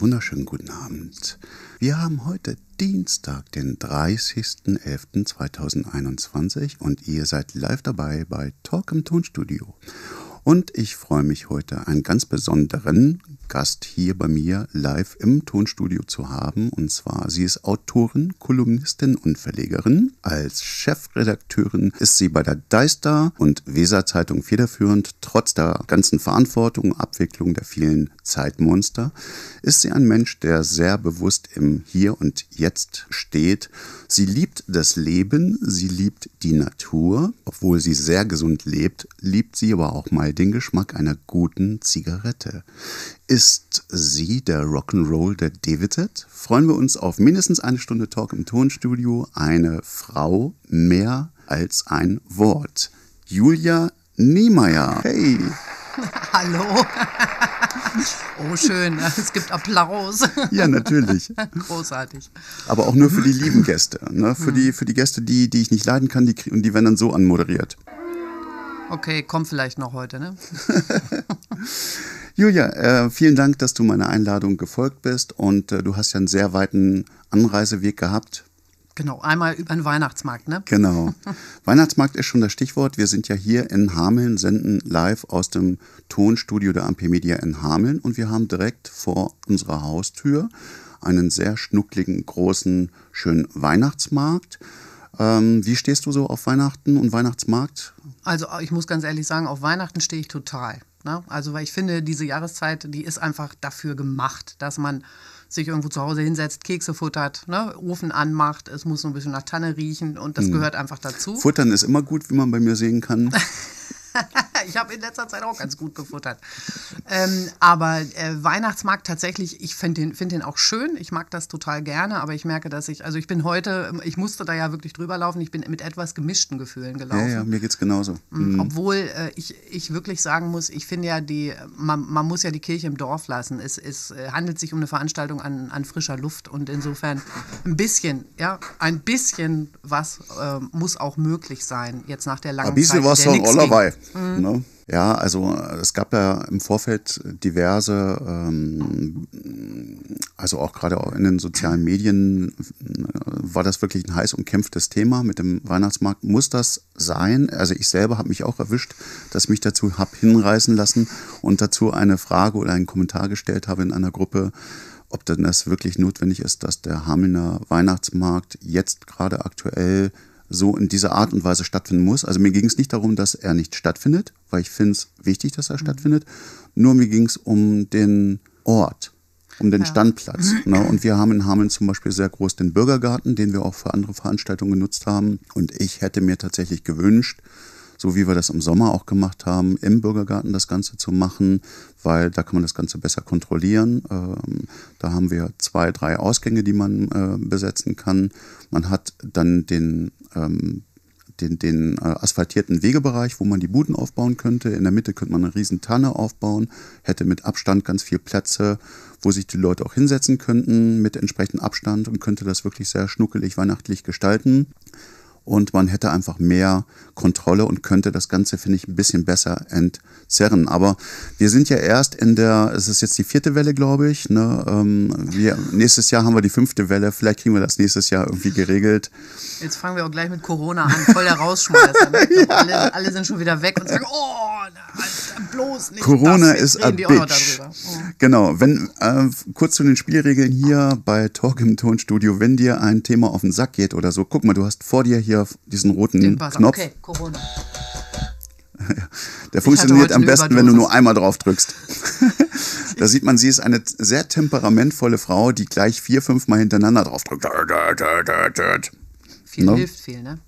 wunderschönen guten Abend. Wir haben heute Dienstag, den 30.11.2021 und ihr seid live dabei bei Talk im Tonstudio. Und ich freue mich heute, einen ganz besonderen Gast hier bei mir live im Tonstudio zu haben. Und zwar, sie ist Autorin, Kolumnistin und Verlegerin. Als Chefredakteurin ist sie bei der Deister und Weser Zeitung federführend. Trotz der ganzen Verantwortung und Abwicklung der vielen Zeitmonster ist sie ein Mensch, der sehr bewusst im Hier und Jetzt steht. Sie liebt das Leben, sie liebt die Natur. Obwohl sie sehr gesund lebt, liebt sie aber auch mal den Geschmack einer guten Zigarette. Ist sie der Rock'n'Roll der Davidset? Freuen wir uns auf mindestens eine Stunde Talk im Tonstudio. Eine Frau mehr als ein Wort. Julia Niemeyer. Hey. Hallo. Oh, schön. Es gibt Applaus. Ja, natürlich. Großartig. Aber auch nur für die lieben Gäste. Ne? Für, die, für die Gäste, die, die ich nicht leiden kann, die, und die werden dann so anmoderiert. Okay, kommt vielleicht noch heute, ne? Julia, äh, vielen Dank, dass du meiner Einladung gefolgt bist und äh, du hast ja einen sehr weiten Anreiseweg gehabt. Genau, einmal über den Weihnachtsmarkt, ne? Genau. Weihnachtsmarkt ist schon das Stichwort. Wir sind ja hier in Hameln, senden live aus dem Tonstudio der MP Media in Hameln und wir haben direkt vor unserer Haustür einen sehr schnuckligen, großen, schönen Weihnachtsmarkt. Ähm, wie stehst du so auf Weihnachten und Weihnachtsmarkt? Also ich muss ganz ehrlich sagen, auf Weihnachten stehe ich total. Ne? Also weil ich finde, diese Jahreszeit, die ist einfach dafür gemacht, dass man sich irgendwo zu Hause hinsetzt, Kekse futtert, ne? Ofen anmacht, es muss so ein bisschen nach Tanne riechen und das hm. gehört einfach dazu. Futtern ist immer gut, wie man bei mir sehen kann. ich habe in letzter Zeit auch ganz gut gefuttert. Ähm, aber äh, Weihnachtsmarkt tatsächlich, ich finde den, find den auch schön. Ich mag das total gerne, aber ich merke, dass ich, also ich bin heute, ich musste da ja wirklich drüber laufen. Ich bin mit etwas gemischten Gefühlen gelaufen. Ja, ja, mir geht's genauso. Mhm. mhm. Obwohl äh, ich, ich wirklich sagen muss, ich finde ja, die, man, man muss ja die Kirche im Dorf lassen. Es, es äh, handelt sich um eine Veranstaltung an, an frischer Luft und insofern ein bisschen, ja, ein bisschen was äh, muss auch möglich sein, jetzt nach der langen ein bisschen Zeit. was von Allerweil. Mhm. Ne? Ja, also es gab ja im Vorfeld diverse, ähm, also auch gerade in den sozialen Medien äh, war das wirklich ein heiß umkämpftes Thema mit dem Weihnachtsmarkt. Muss das sein? Also ich selber habe mich auch erwischt, dass mich dazu habe hinreißen lassen und dazu eine Frage oder einen Kommentar gestellt habe in einer Gruppe, ob denn das wirklich notwendig ist, dass der Hamelner Weihnachtsmarkt jetzt gerade aktuell so in dieser Art und Weise stattfinden muss. Also mir ging es nicht darum, dass er nicht stattfindet, weil ich finde es wichtig, dass er mhm. stattfindet. Nur mir ging es um den Ort, um den ja. Standplatz. Ne? Und wir haben in Hameln zum Beispiel sehr groß den Bürgergarten, den wir auch für andere Veranstaltungen genutzt haben. Und ich hätte mir tatsächlich gewünscht, so wie wir das im Sommer auch gemacht haben, im Bürgergarten das Ganze zu machen, weil da kann man das Ganze besser kontrollieren. Ähm, da haben wir zwei, drei Ausgänge, die man äh, besetzen kann. Man hat dann den ähm, den, den äh, asphaltierten Wegebereich, wo man die Buden aufbauen könnte. In der Mitte könnte man eine riesen Tanne aufbauen, hätte mit Abstand ganz viel Plätze, wo sich die Leute auch hinsetzen könnten mit entsprechendem Abstand und könnte das wirklich sehr schnuckelig weihnachtlich gestalten und man hätte einfach mehr Kontrolle und könnte das Ganze, finde ich, ein bisschen besser entzerren. Aber wir sind ja erst in der, es ist jetzt die vierte Welle, glaube ich. Ne? Ähm, wir, nächstes Jahr haben wir die fünfte Welle, vielleicht kriegen wir das nächstes Jahr irgendwie geregelt. Jetzt fangen wir auch gleich mit Corona an, voll der Rausschmeißer. Ne? Glaub, alle, alle, sind schon wieder weg und sagen, oh, bloß nicht. Corona ist a bitch. Oh. Genau, wenn, äh, kurz zu den Spielregeln hier bei Talk im Tonstudio, wenn dir ein Thema auf den Sack geht oder so, guck mal, du hast vor dir hier diesen roten Knopf. Okay, Corona. Der funktioniert am besten, wenn du nur einmal drauf drückst. da sieht man, sie ist eine sehr temperamentvolle Frau, die gleich vier, fünf Mal hintereinander drauf drückt. Viel no? hilft viel, ne?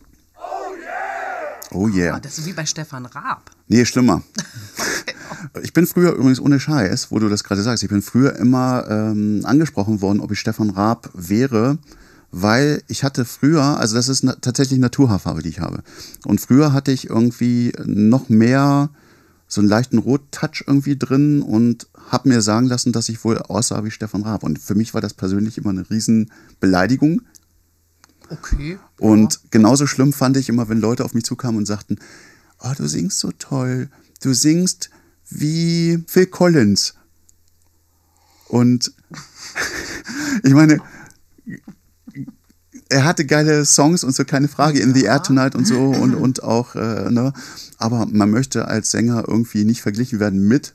Oh yeah. Oh, das ist wie bei Stefan Raab. Nee, schlimmer. ich bin früher übrigens ohne Scheiß, wo du das gerade sagst, ich bin früher immer ähm, angesprochen worden, ob ich Stefan Raab wäre, weil ich hatte früher, also das ist na tatsächlich Naturhaarfarbe, die ich habe. Und früher hatte ich irgendwie noch mehr so einen leichten Rot-Touch irgendwie drin und habe mir sagen lassen, dass ich wohl aussah wie Stefan Raab. Und für mich war das persönlich immer eine Riesenbeleidigung. Okay. Und ja. genauso schlimm fand ich immer, wenn Leute auf mich zukamen und sagten, oh, du singst so toll, du singst wie Phil Collins. Und ich meine, er hatte geile Songs und so, keine Frage, In the Air Tonight und so und, und auch, äh, ne? Aber man möchte als Sänger irgendwie nicht verglichen werden mit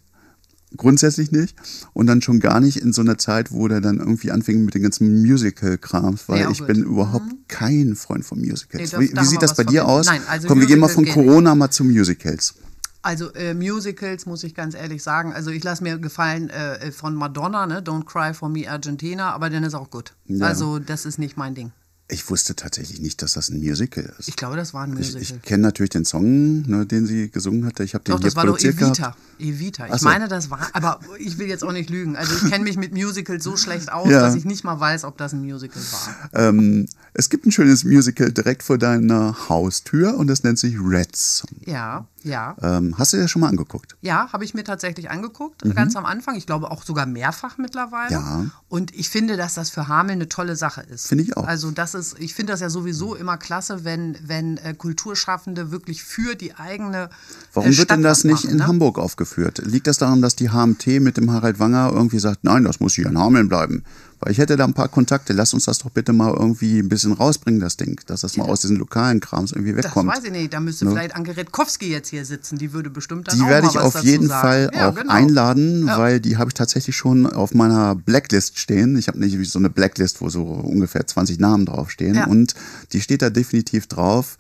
grundsätzlich nicht und dann schon gar nicht in so einer Zeit, wo der dann irgendwie anfing mit den ganzen Musical-Krams, weil Ja, ich gut. bin überhaupt kein Freund von Musicals. Nee, wie wie sieht das bei dir aus? Nein, also Komm, wir gehen mal von Corona mal zu Musicals. Also äh, Musicals muss ich ganz ehrlich sagen. Also ich lasse mir gefallen äh, von Madonna, ne? Don't Cry for Me Argentina, aber dann ist auch gut. Ja. Also das ist nicht mein Ding. Ich wusste tatsächlich nicht, dass das ein Musical ist. Ich glaube, das war ein Ich, Musical. ich kenne natürlich den Song, ne, den sie gesungen hatte. Ich habe den Doch, hier das war doch produziert Evita. gehabt. Evita. Ich so. meine, das war, aber ich will jetzt auch nicht lügen. Also ich kenne mich mit Musicals so schlecht aus, Ja. dass ich nicht mal weiß, ob das ein Musical war. Ähm, es gibt ein schönes Musical direkt vor deiner Haustür und das nennt sich Reds. Ja, ja. Ähm, hast du dir das schon mal angeguckt? Ja, habe ich mir tatsächlich angeguckt, ganz am Anfang. Ich glaube auch sogar mehrfach mittlerweile. Ja. Und ich finde, dass das für Hameln eine tolle Sache ist. Finde ich auch. Also das ist, ich finde das ja sowieso immer klasse, wenn, wenn äh, Kulturschaffende wirklich für die eigene Warum äh, wird denn das nicht machen, in ne? Hamburg aufgeführt? Liegt das daran, dass die HMT mit dem Harald Wanger irgendwie sagt, nein, das muss hier in Hameln bleiben? Weil ich hätte da ein paar Kontakte. Lass uns das doch bitte mal irgendwie ein bisschen rausbringen, das Ding. Dass das mal aus diesen lokalen Krams irgendwie Das wegkommt. weiß ich nicht. Da müsste vielleicht Anke Redkowski jetzt hier sitzen. Die würde bestimmt dann Die auch werde ich auf jeden. Fall Ja, auch genau. einladen, Ja. weil die habe ich tatsächlich schon auf meiner Blacklist stehen. Ich habe nicht so eine Blacklist, wo so ungefähr 20 Namen draufstehen. Und die steht da definitiv drauf,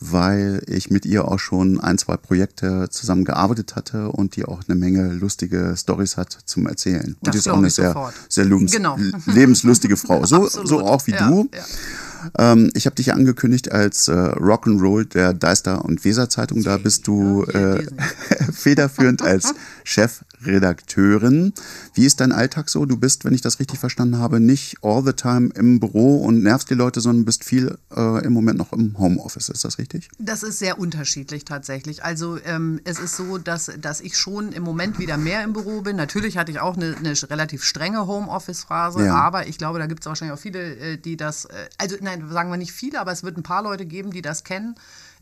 weil ich mit ihr auch schon ein, zwei Projekte zusammen gearbeitet hatte und die auch eine Menge lustige Stories hat zum Erzählen. Und Das die ist auch eine sehr, sofort. sehr lebens Genau. lebenslustige Frau. So, Absolut. so auch wie Ja, du. ja. Ähm, ich habe dich angekündigt als äh, Rock'n'Roll der Deister und Weser Zeitung. Da bist du äh, federführend als Chefredakteurin. Wie ist dein Alltag so? Du bist, wenn ich das richtig verstanden habe, nicht all the time im Büro und nervst die Leute, sondern bist viel äh, im Moment noch im Homeoffice. Ist das richtig? Das ist sehr unterschiedlich tatsächlich. Also ähm, es ist so, dass, dass ich schon im Moment wieder mehr im Büro bin. Natürlich hatte ich auch eine, eine relativ strenge Homeoffice-Phase, Ja. aber ich glaube, da gibt es wahrscheinlich auch viele, äh, die das, äh, also nein, sagen wir nicht viele, aber es wird ein paar Leute geben, die das kennen.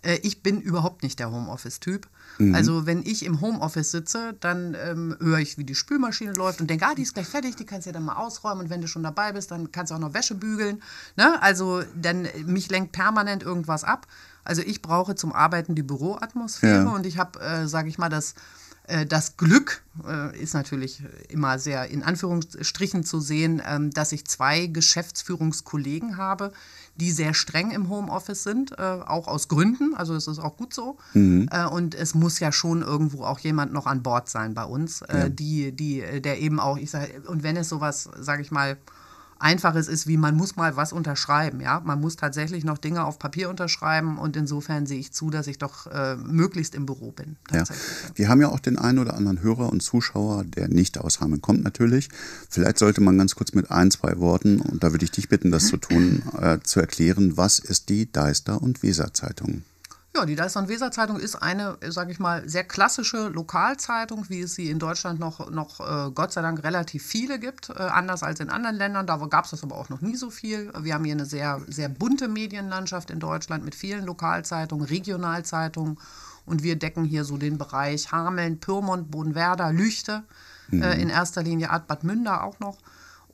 Äh, ich bin überhaupt nicht der Homeoffice-Typ. Also wenn ich im Homeoffice sitze, dann ähm, höre ich, wie die Spülmaschine läuft und denke, ah, die ist gleich fertig, die kannst du ja dann mal ausräumen und wenn du schon dabei bist, dann kannst du auch noch Wäsche bügeln. Ne? Also dann äh, mich lenkt permanent irgendwas ab. Also ich brauche zum Arbeiten die Büroatmosphäre Ja. und ich habe, äh, sage ich mal, das, äh, das Glück äh, ist natürlich immer sehr in Anführungsstrichen zu sehen, ähm, dass ich zwei Geschäftsführungskollegen habe, die sehr streng im Homeoffice sind, äh, auch aus Gründen. Also es ist auch gut so. Äh, und es muss ja schon irgendwo auch jemand noch an Bord sein bei uns, äh, die, die, äh, der eben auch, ich sage, und wenn es sowas, sage ich mal, Einfaches ist, wie man muss mal was unterschreiben, ja. Man muss tatsächlich noch Dinge auf Papier unterschreiben und insofern sehe ich zu, dass ich doch äh, möglichst im Büro bin. Ja. Wir haben ja auch den einen oder anderen Hörer und Zuschauer, der nicht aus Hameln kommt natürlich. Vielleicht sollte man ganz kurz mit ein, zwei Worten, und da würde ich dich bitten, das zu tun, äh, zu erklären, was ist die Deister- und Weser-Zeitung? Ja, die Deister- und Weser-Zeitung ist eine, sage ich mal, sehr klassische Lokalzeitung, wie es sie in Deutschland noch, noch äh, Gott sei Dank relativ viele gibt, äh, anders als in anderen Ländern. Da gab es das aber auch noch nie so viel. Wir haben hier eine sehr, sehr bunte Medienlandschaft in Deutschland mit vielen Lokalzeitungen, Regionalzeitungen. Und wir decken hier so den Bereich Hameln, Pyrmont, Bodenwerder, Lüchte, äh, in erster Linie Art Bad Münder auch noch.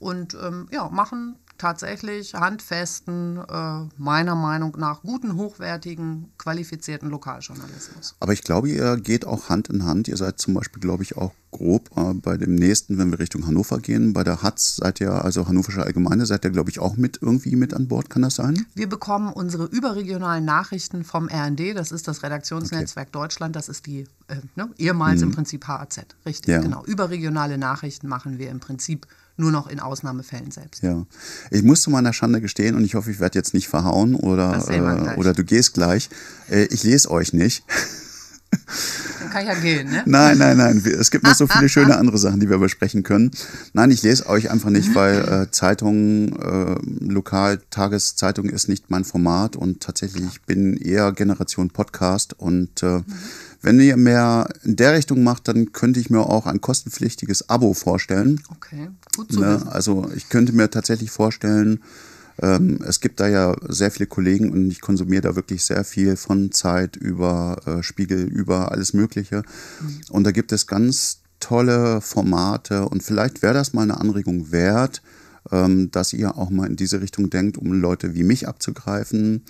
Und ähm, ja, machen tatsächlich handfesten, äh, meiner Meinung nach guten, hochwertigen, qualifizierten Lokaljournalismus. Aber ich glaube, ihr geht auch Hand in Hand. Ihr seid zum Beispiel, glaube ich, auch grob äh, bei dem nächsten, wenn wir Richtung Hannover gehen. Bei der HATZ seid ihr, also Hannoversche Allgemeine, seid ihr, glaube ich, auch mit irgendwie mit an Bord. Kann das sein? Wir bekommen unsere überregionalen Nachrichten vom RND, das ist das Redaktionsnetzwerk Deutschland, das ist die äh, ne, ehemals im Prinzip HAZ. Richtig, Ja. genau. Überregionale Nachrichten machen wir im Prinzip nur noch in Ausnahmefällen selbst. Ja. Ich muss zu meiner Schande gestehen und ich hoffe, ich werde jetzt nicht verhauen oder, äh, oder du gehst gleich. Äh, ich lese euch nicht. Dann kann ich ja gehen, ne? Nein, nein, nein. Es gibt noch so viele schöne andere Sachen, die wir besprechen können. Nein, ich lese euch einfach nicht, weil äh, Zeitungen, äh, Lokal, Tageszeitung ist nicht mein Format und tatsächlich ich bin eher Generation Podcast und äh, wenn ihr mehr in der Richtung macht, dann könnte ich mir auch ein kostenpflichtiges Abo vorstellen. Okay, gut zu Ne? wissen. Also ich könnte mir tatsächlich vorstellen, ähm, es gibt da ja sehr viele Kollegen und ich konsumiere da wirklich sehr viel von Zeit über äh, Spiegel, über alles Mögliche. Und da gibt es ganz tolle Formate und vielleicht wäre das mal eine Anregung wert, ähm, dass ihr auch mal in diese Richtung denkt, um Leute wie mich abzugreifen.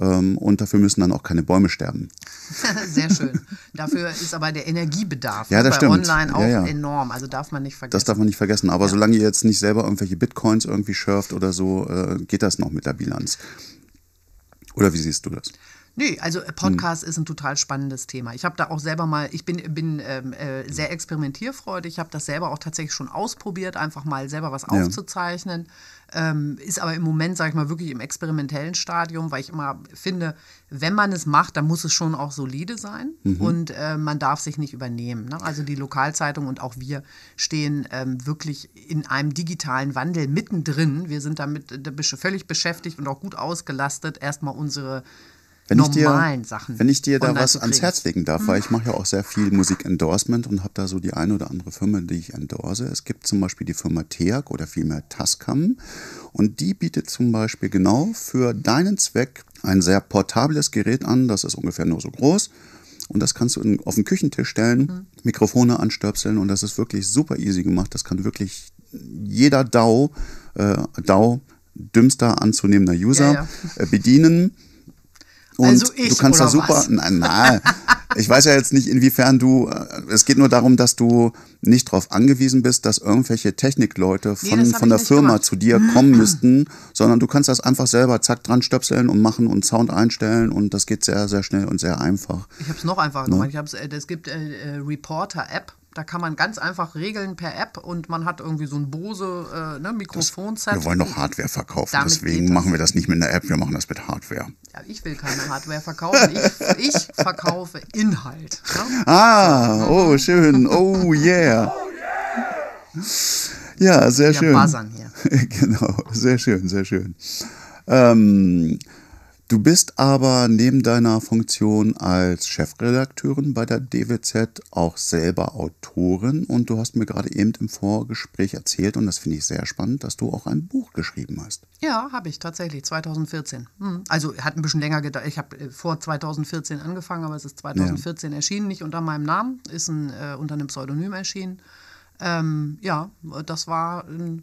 Ähm, und dafür müssen dann auch keine Bäume sterben. Sehr schön. Dafür ist aber der Energiebedarf ja, das bei stimmt. online auch ja, ja. enorm. Also darf man nicht vergessen. Das darf man nicht vergessen. Aber solange ihr jetzt nicht selber irgendwelche Bitcoins irgendwie schürft oder so, äh, geht das noch mit der Bilanz. Oder wie siehst du das? Nö, also Podcast ist ein total spannendes Thema. Ich habe da auch selber mal, ich bin, bin ähm, äh, sehr experimentierfreudig, ich habe das selber auch tatsächlich schon ausprobiert, einfach mal selber was Ja. Ähm, ist aber im Moment, sage ich mal, wirklich im experimentellen Stadium, weil ich immer finde, wenn man es macht, dann muss es schon auch solide sein und äh, man darf sich nicht übernehmen. Ne? Also die Lokalzeitung und auch wir stehen ähm, wirklich in einem digitalen Wandel mittendrin. Wir sind damit äh, völlig beschäftigt und auch gut ausgelastet, erstmal unsere Wenn ich dir, normalen Sachen. wenn ich dir da was ans. Herz legen darf, weil ich mache ja auch sehr viel Musik-Endorsement und habe da so die eine oder andere Firma, die ich endorse. Es gibt zum Beispiel die Firma TEAC oder vielmehr Tascam und die bietet zum Beispiel genau für deinen Zweck ein sehr portables Gerät an, das ist ungefähr nur so groß und das kannst du auf den Küchentisch stellen, Mhm. Mikrofone anstöpseln und das ist wirklich super easy gemacht. Das kann wirklich jeder DAO, äh, DAO, dümmster anzunehmender User, Ja, Äh, bedienen. Und Also ich, du kannst da super. was? Nein, nein. Ich weiß ja jetzt nicht, inwiefern du. äh, Es geht nur darum, dass du nicht darauf angewiesen bist, dass irgendwelche Technikleute Nee, von, hab von der Firma gemacht. zu dir kommen müssten, sondern du kannst das einfach selber zack dran stöpseln und machen und Sound einstellen und das geht sehr, sehr schnell und sehr einfach. Ich habe es noch einfacher gemacht. Ich hab's, äh, es gibt äh, äh, Reporter-App. Da kann man ganz einfach regeln per App und man hat irgendwie so ein Bose äh, ne, Mikrofonset. Wir wollen doch Hardware verkaufen, Damit deswegen machen wir das nicht mit einer App, wir machen das mit Hardware. Ja, ich will keine Hardware verkaufen. Ich, ich verkaufe Inhalt. Ne? Ah, oh, schön. Oh, yeah. Ja, sehr Wir schön. buzzern hier. genau, sehr schön, sehr schön. Ähm, du bist aber neben deiner Funktion als Chefredakteurin bei der DWZ auch selber Autorin und du hast mir gerade eben im Vorgespräch erzählt und das finde ich sehr spannend, dass du auch ein Buch geschrieben hast. Ja, habe ich tatsächlich, 2014. Hm. Also hat ein bisschen länger gedauert. Ich habe äh, vor 2014 angefangen, aber es ist 2014 erschienen, nicht unter meinem Namen, ist ein, äh, unter einem Pseudonym erschienen. Ähm, ja, das war ein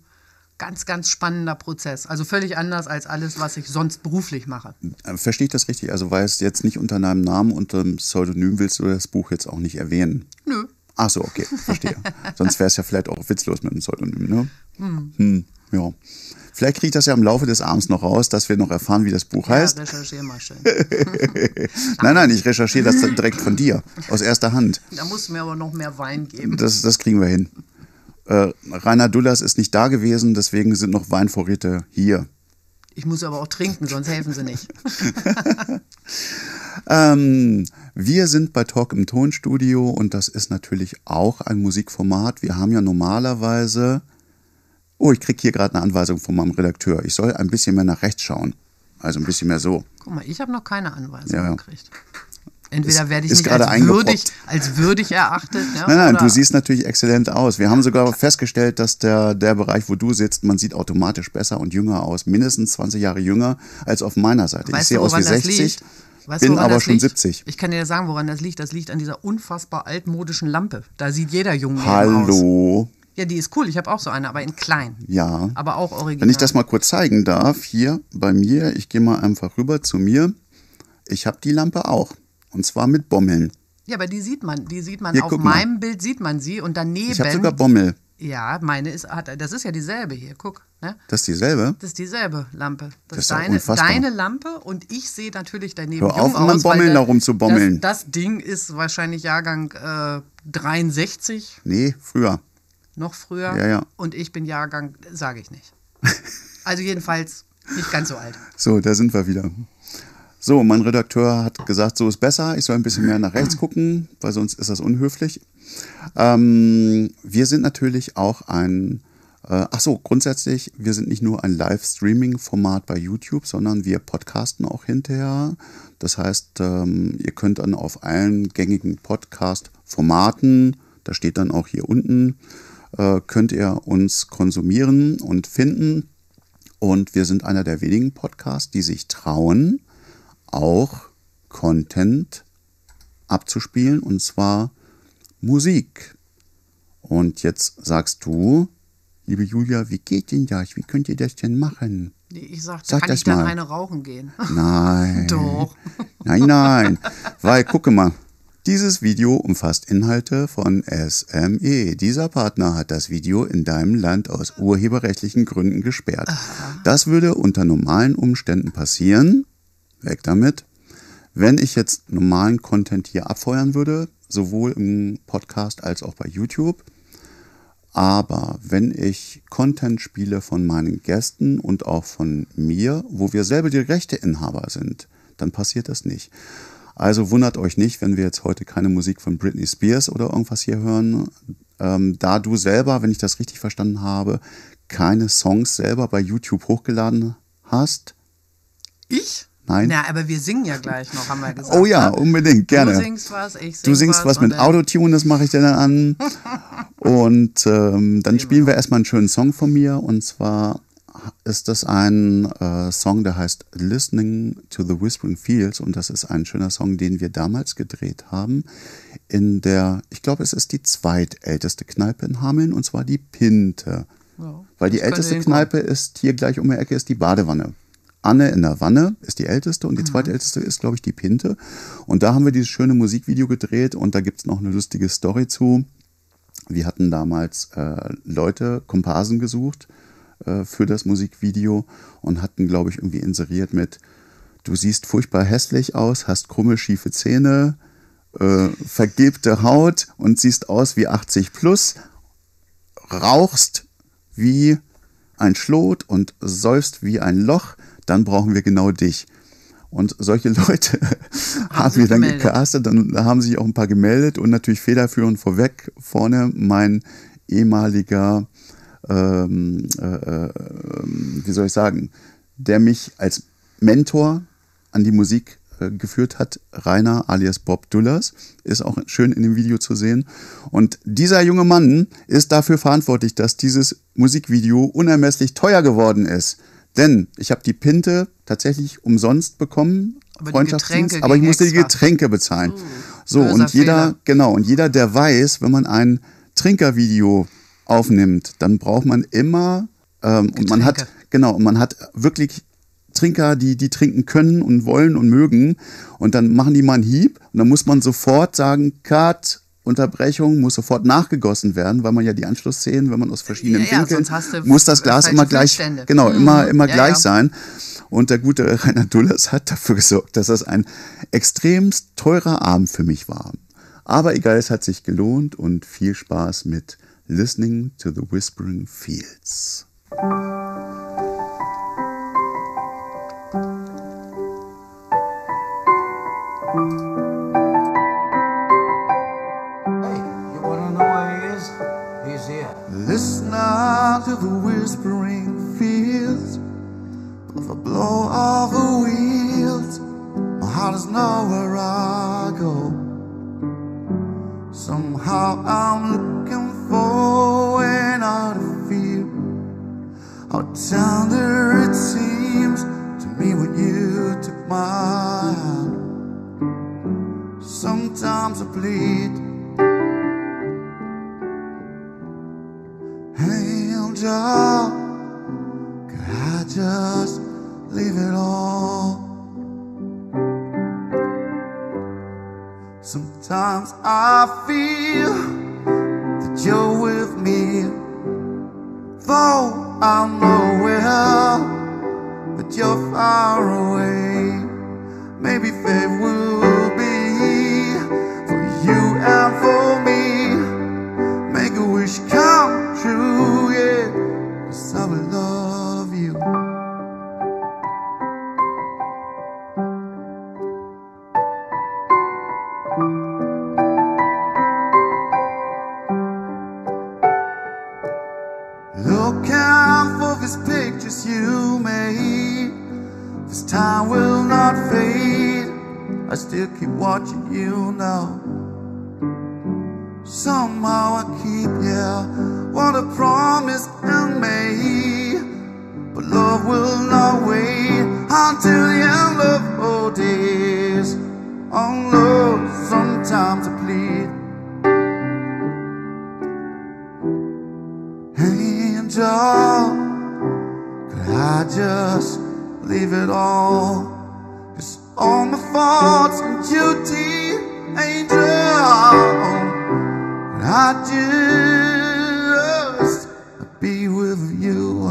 ganz, ganz spannender Prozess. Also völlig anders als alles, was ich sonst beruflich mache. Äh, Verstehe ich das richtig? Also weil es jetzt nicht unter deinem Namen, unter dem Pseudonym willst du das Buch jetzt auch nicht erwähnen? Nö. Ach so, okay, verstehe. Sonst wäre es ja vielleicht auch witzlos mit dem Pseudonym, ne? Hm, ja. Vielleicht kriege ich das ja im Laufe des Abends noch raus, dass wir noch erfahren, wie das Buch heißt. Ja, recherchiere mal schön. Nein, nein, ich recherchiere das direkt von dir, aus erster Hand. Da musst du mir aber noch mehr Wein geben. Das, das kriegen wir hin. Äh, Rainer Dullas ist nicht da gewesen, deswegen sind noch Weinvorräte hier. Ich muss aber auch trinken, sonst helfen sie nicht. Ähm, wir sind bei Talk im Tonstudio und das ist natürlich auch ein Musikformat. Wir haben ja normalerweise. Oh, ich kriege hier gerade eine Anweisung von meinem Redakteur. Ich soll ein bisschen mehr nach rechts schauen. Also ein bisschen mehr so. Guck mal, ich habe noch keine Anweisung Ja, ja. gekriegt. Entweder werde ich nicht als würdig, als würdig erachtet. Ja, Nein, nein, oder- du siehst natürlich exzellent aus. Wir haben sogar festgestellt, dass der, der Bereich, wo du sitzt, man sieht automatisch besser und jünger aus. Mindestens 20 Jahre jünger als auf meiner Seite. ich Weißt sehe du, aus wie woran das 60, liegt? Weißt bin aber schon liegt? 70. Ich kann dir sagen, woran das liegt. Das liegt an dieser unfassbar altmodischen Lampe. Da sieht jeder Junge aus. Hallo. Ja, die ist cool. Ich habe auch so eine, aber in klein. Ja. Aber auch original. Wenn ich das mal kurz zeigen darf, hier bei mir, ich gehe mal einfach rüber zu mir. Ich habe die Lampe auch. Und zwar mit Bommeln. Ja, aber die sieht man. Die sieht man Hier, auf guck mal. meinem Bild sieht man sie und daneben. Ich habe sogar Bommel. ja, meine ist hat das ist ja dieselbe hier. Guck, ne? Das ist dieselbe. Das ist dieselbe Lampe. Das, Das ist deine, unfassbar. deine Lampe und ich sehe natürlich daneben Hör auf, jung immer aus, Bommeln da rumzubommeln. Das, das Ding ist wahrscheinlich Jahrgang äh, 63, Nee, früher. noch früher. Ja, ja. Und ich bin Jahrgang, sage ich nicht. Also jedenfalls nicht ganz so alt. So, da sind wir wieder. So, mein Redakteur hat gesagt, so ist besser. Ich soll ein bisschen mehr nach rechts gucken, weil sonst ist das unhöflich. Ähm, wir sind natürlich auch ein, äh, ach so, grundsätzlich, wir sind nicht nur ein Live-Streaming-Format bei YouTube, sondern wir podcasten auch hinterher. Das heißt, ähm, ihr könnt dann auf allen gängigen Podcast-Formaten, da steht dann auch hier unten, äh, könnt ihr uns konsumieren und finden. Und wir sind einer der wenigen Podcasts, die sich trauen, auch Content abzuspielen, und zwar Musik. Und jetzt sagst du, liebe Julia, wie geht denn das? Wie könnt ihr das denn machen? Ich sagte, Sag kann das ich dann mal. eine rauchen gehen? Nein. Doch. Nein, nein. Weil, gucke mal. Dieses Video umfasst Inhalte von SME. Dieser Partner hat das Video in deinem Land aus urheberrechtlichen Gründen gesperrt. Das würde unter normalen Umständen passieren. Weg damit. Wenn ich jetzt normalen Content hier abfeuern würde, sowohl im Podcast als auch bei YouTube, aber wenn ich Content spiele von meinen Gästen und auch von mir, wo wir selber die Rechteinhaber sind, dann passiert das nicht. Also wundert euch nicht, wenn wir jetzt heute keine Musik von Britney Spears oder irgendwas hier hören, ähm, da du selber, wenn ich das richtig verstanden habe, keine Songs selber bei YouTube hochgeladen hast. Ich? Nein. Na, aber wir singen ja gleich noch, haben wir gesagt. Oh ja, ne? unbedingt, gerne. Du singst was, ich sing Du singst was und mit Autotune, das mache ich dir dann an. Und ähm, dann spielen wir erstmal einen schönen Song von mir. Und zwar ist das ein äh, Song, der heißt Listening to the Whispering Fields. Und das ist ein schöner Song, den wir damals gedreht haben. In der, ich glaube, es ist die zweitälteste Kneipe in Hameln, und zwar die Pinte. Ja, Weil die das älteste. Kneipe ist hier gleich um die Ecke, ist die Badewanne. Anne in der Wanne ist die älteste und die zweitälteste ist, glaube ich, die Pinte. Und da haben wir dieses schöne Musikvideo gedreht und da gibt's noch eine lustige Story zu. Wir hatten damals äh, Leute, Komparsen gesucht äh, für das Musikvideo und hatten, glaube ich, irgendwie inseriert mit, du siehst furchtbar hässlich aus, hast krumme, schiefe Zähne, äh, vergilbte Haut und siehst aus wie 80 plus, rauchst wie ein Schlot und säufst wie ein Loch, dann brauchen wir genau dich. Und solche Leute haben wir dann gemeldet. gecastet, dann da haben sich auch ein paar gemeldet und natürlich federführend vorweg vorne mein ehemaliger, ähm, äh, äh, wie soll ich sagen, der mich als Mentor an die Musik äh, geführt hat, Rainer alias Bob Dullers, ist auch schön in dem Video zu sehen. Und dieser junge Mann ist dafür verantwortlich, dass dieses Musikvideo unermesslich teuer geworden ist. Denn ich habe die Pinte tatsächlich umsonst bekommen, Aber die Freundschaftsdienst, aber ich musste die. Getränke bezahlen. Uh, so, und jeder, Fehler. genau, und jeder, der weiß, wenn man ein Trinkervideo aufnimmt, dann braucht man immer, ähm, und man hat, genau, und man hat wirklich Trinker, die, die trinken können und wollen und mögen. Und dann machen die mal einen Hieb und dann muss man sofort sagen, Cut, Unterbrechung, muss sofort nachgegossen werden, weil man ja die Anschlussszenen, wenn man aus verschiedenen Ja, ja, Winkeln, du muss das Glas immer gleich, Füllstände. genau, Mhm. immer, immer Ja, gleich ja. sein. Und der gute Rainer Dullers hat dafür gesorgt, dass das ein extremst teurer Abend für mich war. Aber egal, es hat sich gelohnt und viel Spaß mit Listening to the Whispering Fields. To the whispering fields of the blow of the wheels. My heart is nowhere I go. Somehow I'm looking for an out of fear. how tender it seems to me when you took my hand. Sometimes I bleed. Could I just leave it all? Sometimes I feel that you're with me, though I'm nowhere, but you're far away. Maybe fate will be for you and for me. Make a wish come true, I will love you. Looking out for these pictures you made. This time will not fade. I still keep watching you now. Somehow I keep, yeah, what a promise I made. But love will not wait until the end of all days. On love, sometimes I plead. angel. Could I just leave it all? Cause all my faults and duty, angel. I just be with you?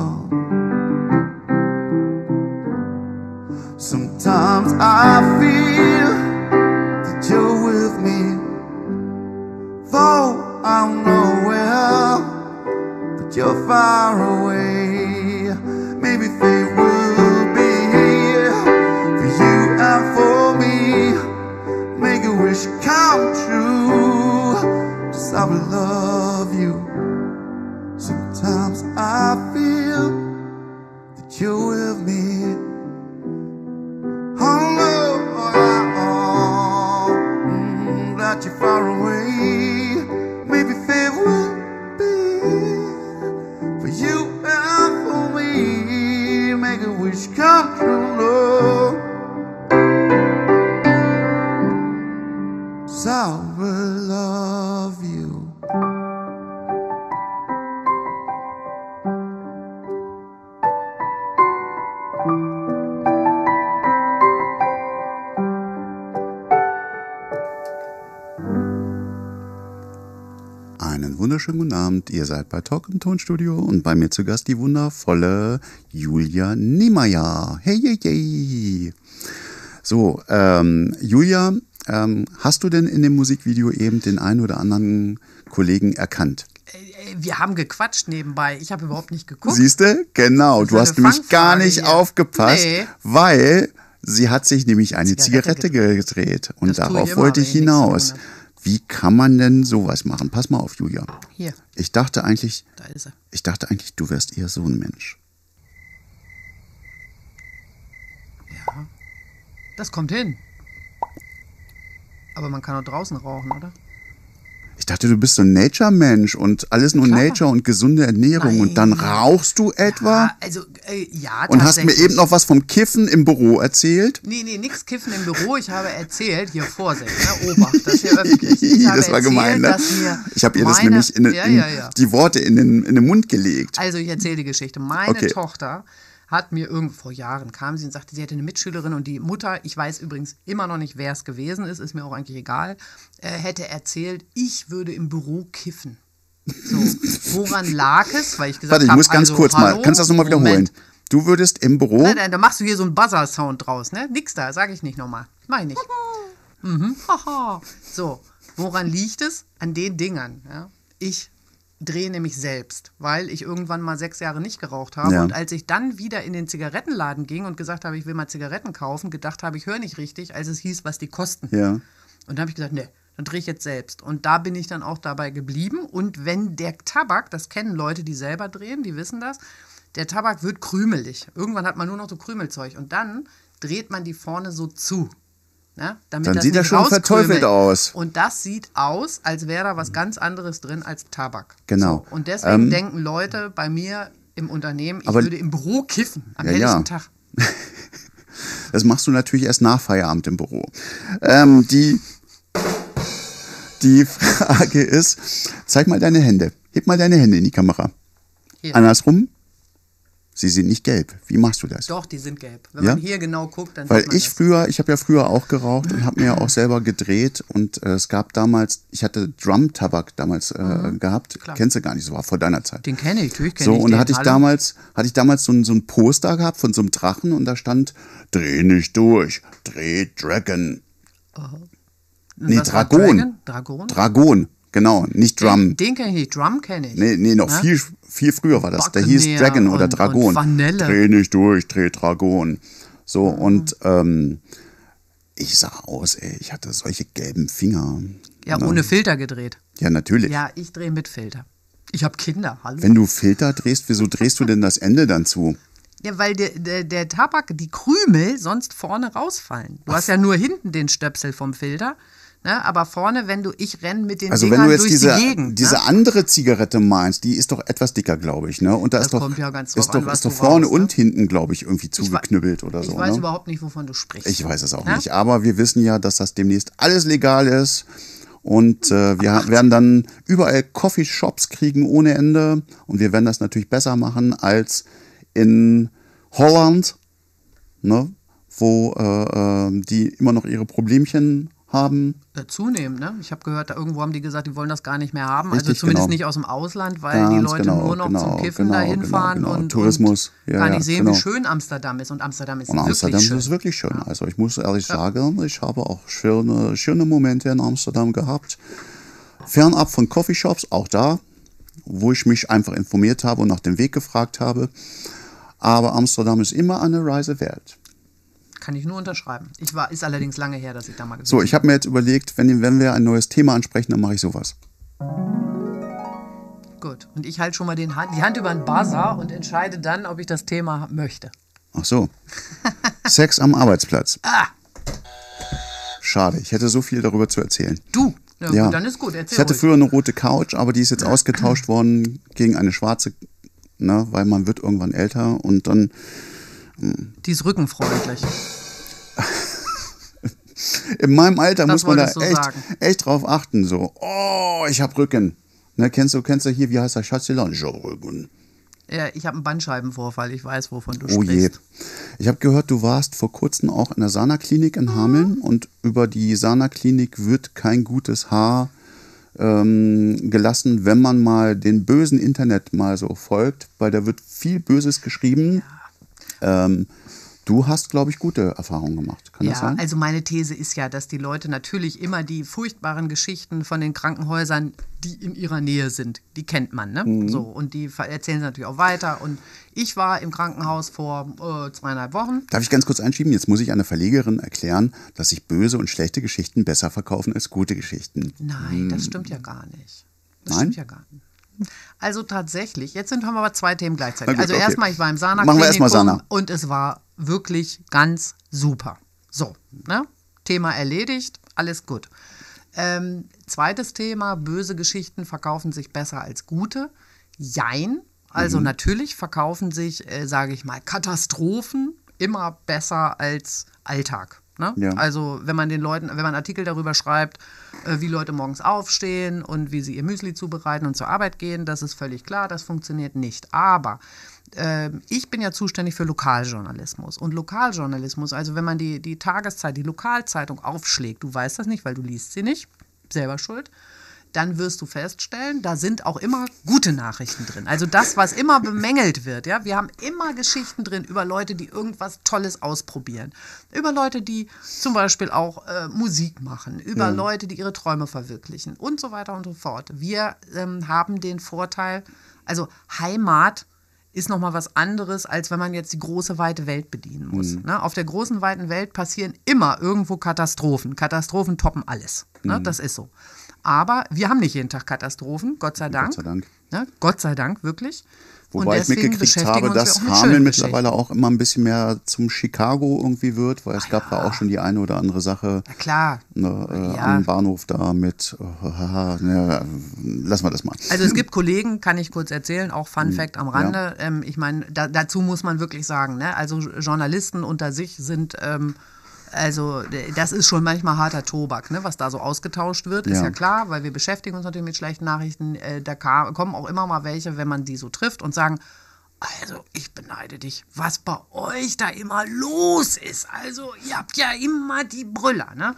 Sometimes I feel that you're with me, though I'm nowhere but you're far away. Maybe I will love you. Abend. Ihr seid bei Talk im Tonstudio und bei mir zu Gast die wundervolle Julia Niemeyer. Hey, hey, hey. So, ähm, Julia, ähm, hast du denn in dem Musikvideo eben den einen oder anderen Kollegen erkannt? Äh, Wir haben gequatscht nebenbei. Ich habe überhaupt nicht geguckt. Siehst du? Genau, du hast nämlich gar nicht hier. aufgepasst, Nee. weil sie hat sich nämlich eine Zigarette Zigarette gedreht. Und Das darauf wollte ich hinaus. Wie kann man denn sowas machen? Pass mal auf, Julia. Hier, Ich dachte eigentlich, da ist er. ich dachte eigentlich, du wärst eher so ein Mensch. Das kommt hin. Aber man kann auch draußen rauchen, oder? Ich dachte, du bist so ein Nature-Mensch und alles nur Klar. Nature und gesunde Ernährung und dann rauchst du etwa Ah, also, äh, ja, und hast mir eben noch was vom Kiffen im Büro erzählt. Nee, nee, nix kiffen im Büro. Ich habe erzählt, hier Vorsicht, ne, Obacht, das hier öffentlich. Ich habe das war erzählt, gemein, ne? Ich habe ihr das meine- nämlich in, in, ja, ja, ja. die Worte in den, in den Mund gelegt. Also ich erzähle die Geschichte. Meine Okay. Tochter hat mir irgendwo vor Jahren kam sie und sagte, sie hätte eine Mitschülerin und die Mutter, ich weiß übrigens immer noch nicht, wer es gewesen ist, ist mir auch eigentlich egal, äh, hätte erzählt, ich würde im Büro kiffen. So, woran lag es? Weil ich gesagt Warte, ich hab, muss ganz also, kurz hallo, mal, kannst du das nochmal wiederholen? Du würdest im Büro, Nein, nein, da machst du hier so einen Buzzer-Sound draus, ne? Nix da, sage ich nicht nochmal. Mach ich nicht. Mhm. So, woran liegt es? An den Dingern. Ja? Ich drehe nämlich selbst, weil ich irgendwann mal sechs Jahre nicht geraucht habe. Ja. Und als ich dann wieder in den Zigarettenladen ging und gesagt habe, ich will mal Zigaretten kaufen, gedacht habe, ich höre nicht richtig, als es hieß, was die kosten. ja, Und dann habe ich gesagt, nee, dann drehe ich jetzt selbst. Und da bin ich dann auch dabei geblieben. Und wenn der Tabak, das kennen Leute, die selber drehen, die wissen das, der Tabak wird krümelig. Irgendwann hat man nur noch so Krümelzeug. Und dann dreht man die vorne so zu. Ne? Damit Dann das sieht er nicht schon verteufelt aus. Und das sieht aus, als wäre da was ganz anderes drin als Tabak. Genau. So. Und deswegen Ähm, denken Leute bei mir im Unternehmen, ich Aber- würde im Büro kiffen am Ja, helllichten ja. Tag. das machst du natürlich erst nach Feierabend im Büro. Ähm, die, die Frage ist, zeig mal deine Hände. Heb mal deine Hände in die Kamera. Hier. Andersrum. Sie sind nicht gelb. Wie machst du das? Doch, die sind gelb. Wenn Ja? man hier genau guckt, dann Weil ich das. früher, ich habe ja früher auch geraucht und habe mir ja auch selber gedreht und äh, es gab damals, ich hatte Drum-Tabak damals äh, gehabt, Mhm. Klar. kennst du gar nicht, so war vor deiner Zeit. Den kenne ich, natürlich kenne So, ich und den. da hatte ich Hallo? damals, hatte ich damals so ein, so ein Poster gehabt von so einem Drachen und da stand, dreh nicht durch, dreh Dragon. Nee, Was war Dragon. Dragon? Dragon? Dragon, genau, nicht Drum. Den, den kenne ich nicht. Drum kenne ich. Nee, nee, noch Ja? viel, viel früher war das. Der hieß Buccaneer Dragon oder und- Dragon. und Vanille. Dreh nicht durch, dreh Dragon. So, und ähm, ich sah aus, ey, ich hatte solche gelben Finger. Ja, ohne Filter gedreht. Ja, natürlich. Ja, ich drehe mit Filter. Ich habe Kinder, hallo. Wenn du Filter drehst, wieso drehst du denn das Ende dann zu? ja, weil der, der, der Tabak, die Krümel sonst vorne rausfallen. Du hast ja nur hinten den Stöpsel vom Filter. Ne? Aber vorne, wenn du, ich renne mit den Also Dingern wenn du jetzt durch diese, die Gegend. diese ne? andere Zigarette meinst, die ist doch etwas dicker, glaube ich, ne? Und da Das ist doch, ja ist an, doch, ist doch vorne rauchst, ne? und hinten, glaube ich, irgendwie Ich zugeknüppelt oder ich so. weiß ne? überhaupt nicht, wovon du sprichst. Ich weiß es auch Ja? nicht. Aber wir wissen ja, dass das demnächst alles legal ist. Und äh, wir werden dann überall Coffeeshops kriegen ohne Ende. Und wir werden das natürlich besser machen als in Holland, ne, wo äh, äh, die immer noch ihre Problemchen haben. Äh, Zunehmend, ne? Ich habe gehört, da irgendwo haben die gesagt, die wollen das gar nicht mehr haben. Richtig, also zumindest genau. nicht aus dem Ausland, weil Ganz die Leute genau, nur noch genau, zum Kiffen genau, dahin genau, fahren genau. und, Tourismus, ja, gar ja, nicht sehen, genau. wie schön Amsterdam ist. Und Amsterdam ist Und wirklich Amsterdam schön. ist wirklich schön. Also ich muss ehrlich sagen, ich habe auch schöne, schöne Momente in Amsterdam gehabt. Fernab von Coffeeshops, auch da, wo ich mich einfach informiert habe und nach dem Weg gefragt habe. Aber Amsterdam ist immer eine Reise wert. Kann ich nur unterschreiben. Ich war, ist allerdings lange her, dass ich da mal gewesen So, ich habe mir jetzt überlegt, wenn, wenn wir ein neues Thema ansprechen, dann mache ich sowas. Gut. Und ich halte schon mal den Hand, die Hand über den Buzzer und entscheide dann, ob ich das Thema möchte. Ach so. Sex am Arbeitsplatz. Ah, Schade, ich hätte so viel darüber zu erzählen. du. Ja, Ja. Gut, dann ist gut. Erzähl Ich hatte ruhig. früher eine rote Couch, aber die ist jetzt ausgetauscht worden gegen eine schwarze, ne, weil man wird irgendwann älter und dann Die ist rückenfreundlich. in meinem Alter Das muss man da echt, sagen. echt drauf achten. So, oh, ich hab Rücken. Ne, kennst du, kennst du hier, wie heißt der Schatz? Ich hab Rücken. Ja, ich habe einen Bandscheibenvorfall. Ich weiß, wovon du Oh je. sprichst. Ich habe gehört, du warst vor kurzem auch in der Sana-Klinik in Hameln und über die Sana-Klinik wird kein gutes Haar ähm, gelassen, wenn man mal den bösen Internet mal so folgt, weil da wird viel Böses geschrieben. Ähm, du hast, glaube ich, gute Erfahrungen gemacht. Kann das Ja, sein? also meine These ist ja, dass die Leute natürlich immer die furchtbaren Geschichten von den Krankenhäusern, die in ihrer Nähe sind, die kennt man, ne? Mhm. So und die erzählen sie natürlich auch weiter. Und ich war im Krankenhaus vor äh, zweieinhalb Wochen. Darf ich ganz kurz einschieben? Jetzt muss ich einer Verlegerin erklären, dass sich böse und schlechte Geschichten besser verkaufen als gute Geschichten. Nein, das stimmt ja gar nicht. Das Hm. Nein? stimmt ja gar nicht. Also tatsächlich, jetzt sind haben wir aber zwei Themen gleichzeitig. Gut, also okay. erstmal, ich war im sana Machen wir erst mal Sana. und es war wirklich ganz super. So, ne? Thema erledigt, alles gut. Ähm, zweites Thema, böse Geschichten verkaufen sich besser als gute. Jein. Also Mhm. natürlich verkaufen sich, äh, sage ich mal, Katastrophen immer besser als Alltag. Ne? Ja. Also wenn man den Leuten, wenn man Artikel darüber schreibt, äh, wie Leute morgens aufstehen und wie sie ihr Müsli zubereiten und zur Arbeit gehen, das ist völlig klar, das funktioniert nicht. Aber ähm, ich bin ja zuständig für Lokaljournalismus. Und Lokaljournalismus, also wenn man die, die Tageszeit, die Lokalzeitung aufschlägt, du weißt das nicht, weil du liest sie nicht, selber schuld, dann wirst du feststellen, da sind auch immer gute Nachrichten drin. Also das, was immer bemängelt wird. Ja? Wir haben immer Geschichten drin über Leute, die irgendwas Tolles ausprobieren. Über Leute, die zum Beispiel auch äh, Musik machen. Über Leute, die ihre Träume verwirklichen und so weiter und so fort. Wir ähm, haben den Vorteil, also Heimat ist nochmal was anderes, als wenn man jetzt die große, weite Welt bedienen muss. Ne? Auf der großen, weiten Welt passieren immer irgendwo Katastrophen. Katastrophen toppen alles. Ne? Das ist so. Aber wir haben nicht jeden Tag Katastrophen, Gott sei Dank. sei Dank. Ne? Gott sei Dank, wirklich. Wobei ich mitgekriegt habe, dass Hameln mittlerweile auch immer ein bisschen mehr zum Chicago irgendwie wird, weil es gab da auch schon die eine oder andere Sache Na klar. ne, äh, Ja. am Bahnhof da mit, oh, ne, lassen wir das mal. Also es gibt Kollegen, kann ich kurz erzählen, auch Fun Hm, Fact am Rande. Ähm, ich meine, da, dazu muss man wirklich sagen, ne? also Journalisten unter sich sind, ähm, also das ist schon manchmal harter Tobak, ne? was da so ausgetauscht wird, ist Ja. ja klar, weil wir beschäftigen uns natürlich mit schlechten Nachrichten. Äh, da kommen auch immer mal welche, wenn man die so trifft und sagen, also ich beneide dich, was bei euch da immer los ist. Also ihr habt ja immer die Brüller, ne?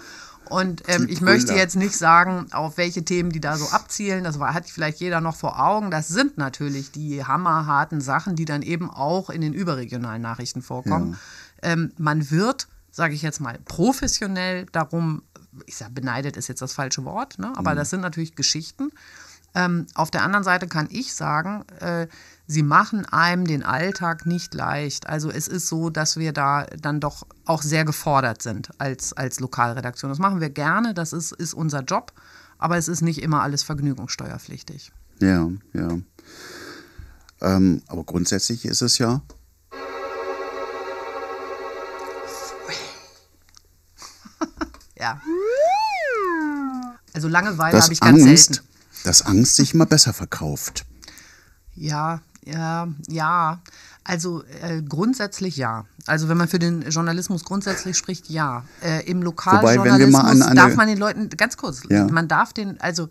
Und ähm, ich möchte jetzt nicht sagen, auf welche Themen die da so abzielen. Das war, hat vielleicht jeder noch vor Augen. Das sind natürlich die hammerharten Sachen, die dann eben auch in den überregionalen Nachrichten vorkommen. Ähm, man wird, sage ich jetzt mal, professionell darum, ich sage, beneidet ist jetzt das falsche Wort, ne? aber das sind natürlich Geschichten. Ähm, auf der anderen Seite kann ich sagen, äh, sie machen einem den Alltag nicht leicht. Also es ist so, dass wir da dann doch auch sehr gefordert sind als, als Lokalredaktion. Das machen wir gerne, das ist, ist unser Job, aber es ist nicht immer alles vergnügungssteuerpflichtig. Ja, ja. Ähm, aber grundsätzlich ist es Ja. Also Langeweile habe ich ganz Angst, selten. dass Angst sich immer besser verkauft. Ja, ja, ja. Also äh, grundsätzlich ja. Also wenn man für den Journalismus grundsätzlich spricht, ja. Äh, Im Wobei, wenn wir mal Lokaljournalismus an eine- darf man den Leuten, ganz kurz, Ja. man darf den, also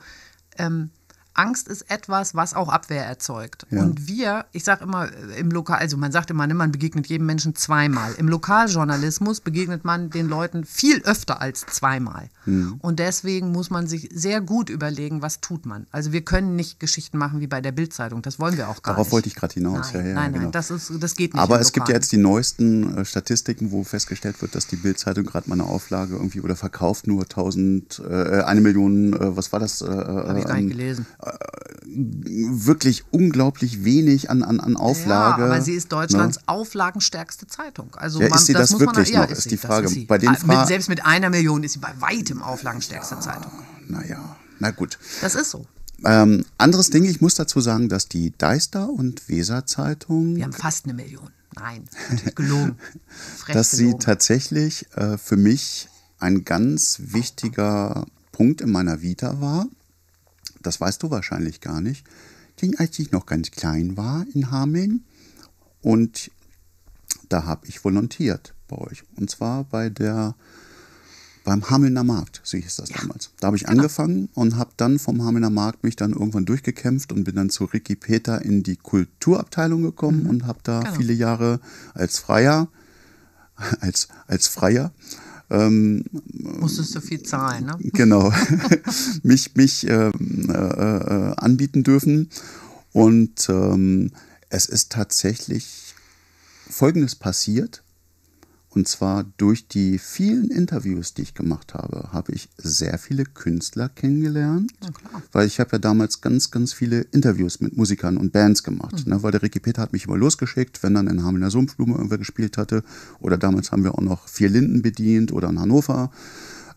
ähm, Angst ist etwas, was auch Abwehr erzeugt. Ja. Und wir, ich sage immer äh, im Lokal, also man sagt immer, ne, man begegnet jedem Menschen zweimal. Im Lokaljournalismus begegnet man den Leuten viel öfter als zweimal. Hm. Und deswegen muss man sich sehr gut überlegen, was tut man. Also wir können nicht Geschichten machen wie bei der Bildzeitung. Das wollen wir auch gar Darauf nicht. wollte ich gerade hinaus. Nein, ja, ja, nein, genau. nein, das, ist, das geht nicht. Aber es gibt ja jetzt die neuesten äh, Statistiken, wo festgestellt wird, dass die Bildzeitung gerade mal eine Auflage irgendwie oder verkauft nur 1000, äh, eine Million, äh, was war das? Äh, Habe ich gar nicht gelesen. Wirklich unglaublich wenig an, an, an Auflage. Ja, aber sie ist Deutschlands Ne? auflagenstärkste Zeitung. Also Ja, man, ist sie das muss man, wirklich ja, noch, ist, ist sie, die das Frage. ist sie. Bei den Ah, Fra- selbst mit einer Million ist sie bei weitem auflagenstärkste Zeitung. Naja, na gut. Das ist so. Ähm, anderes Ding, ich muss dazu sagen, dass die Deister und Weser Zeitung, Wir haben fast eine Million. Nein, gelogen. Dass sie gelogen. tatsächlich äh, für mich ein ganz wichtiger Punkt in meiner Vita war. Das weißt du wahrscheinlich gar nicht. Denn als ich noch ganz klein war in Hameln und da habe ich volontiert bei euch. Und zwar bei der beim Hamelner Markt, so hieß das damals. Da habe ich angefangen und habe dann vom Hamelner Markt mich dann irgendwann durchgekämpft und bin dann zu Ricky Peter in die Kulturabteilung gekommen und habe da Genau. viele Jahre als Freier, als, als Freier, ähm, Musstest du viel zahlen, ne? genau, mich, mich ähm, äh, äh, anbieten dürfen. Und ähm, es ist tatsächlich Folgendes passiert. Und zwar durch die vielen Interviews, die ich gemacht habe, habe ich sehr viele Künstler kennengelernt. Weil ich habe ja damals ganz, ganz viele Interviews mit Musikern und Bands gemacht. Ne? Weil der Ricky Peter hat mich immer losgeschickt, wenn dann in Hamelner Sumpfblume irgendwer gespielt hatte. Oder damals haben wir auch noch Vier Linden bedient oder in Hannover.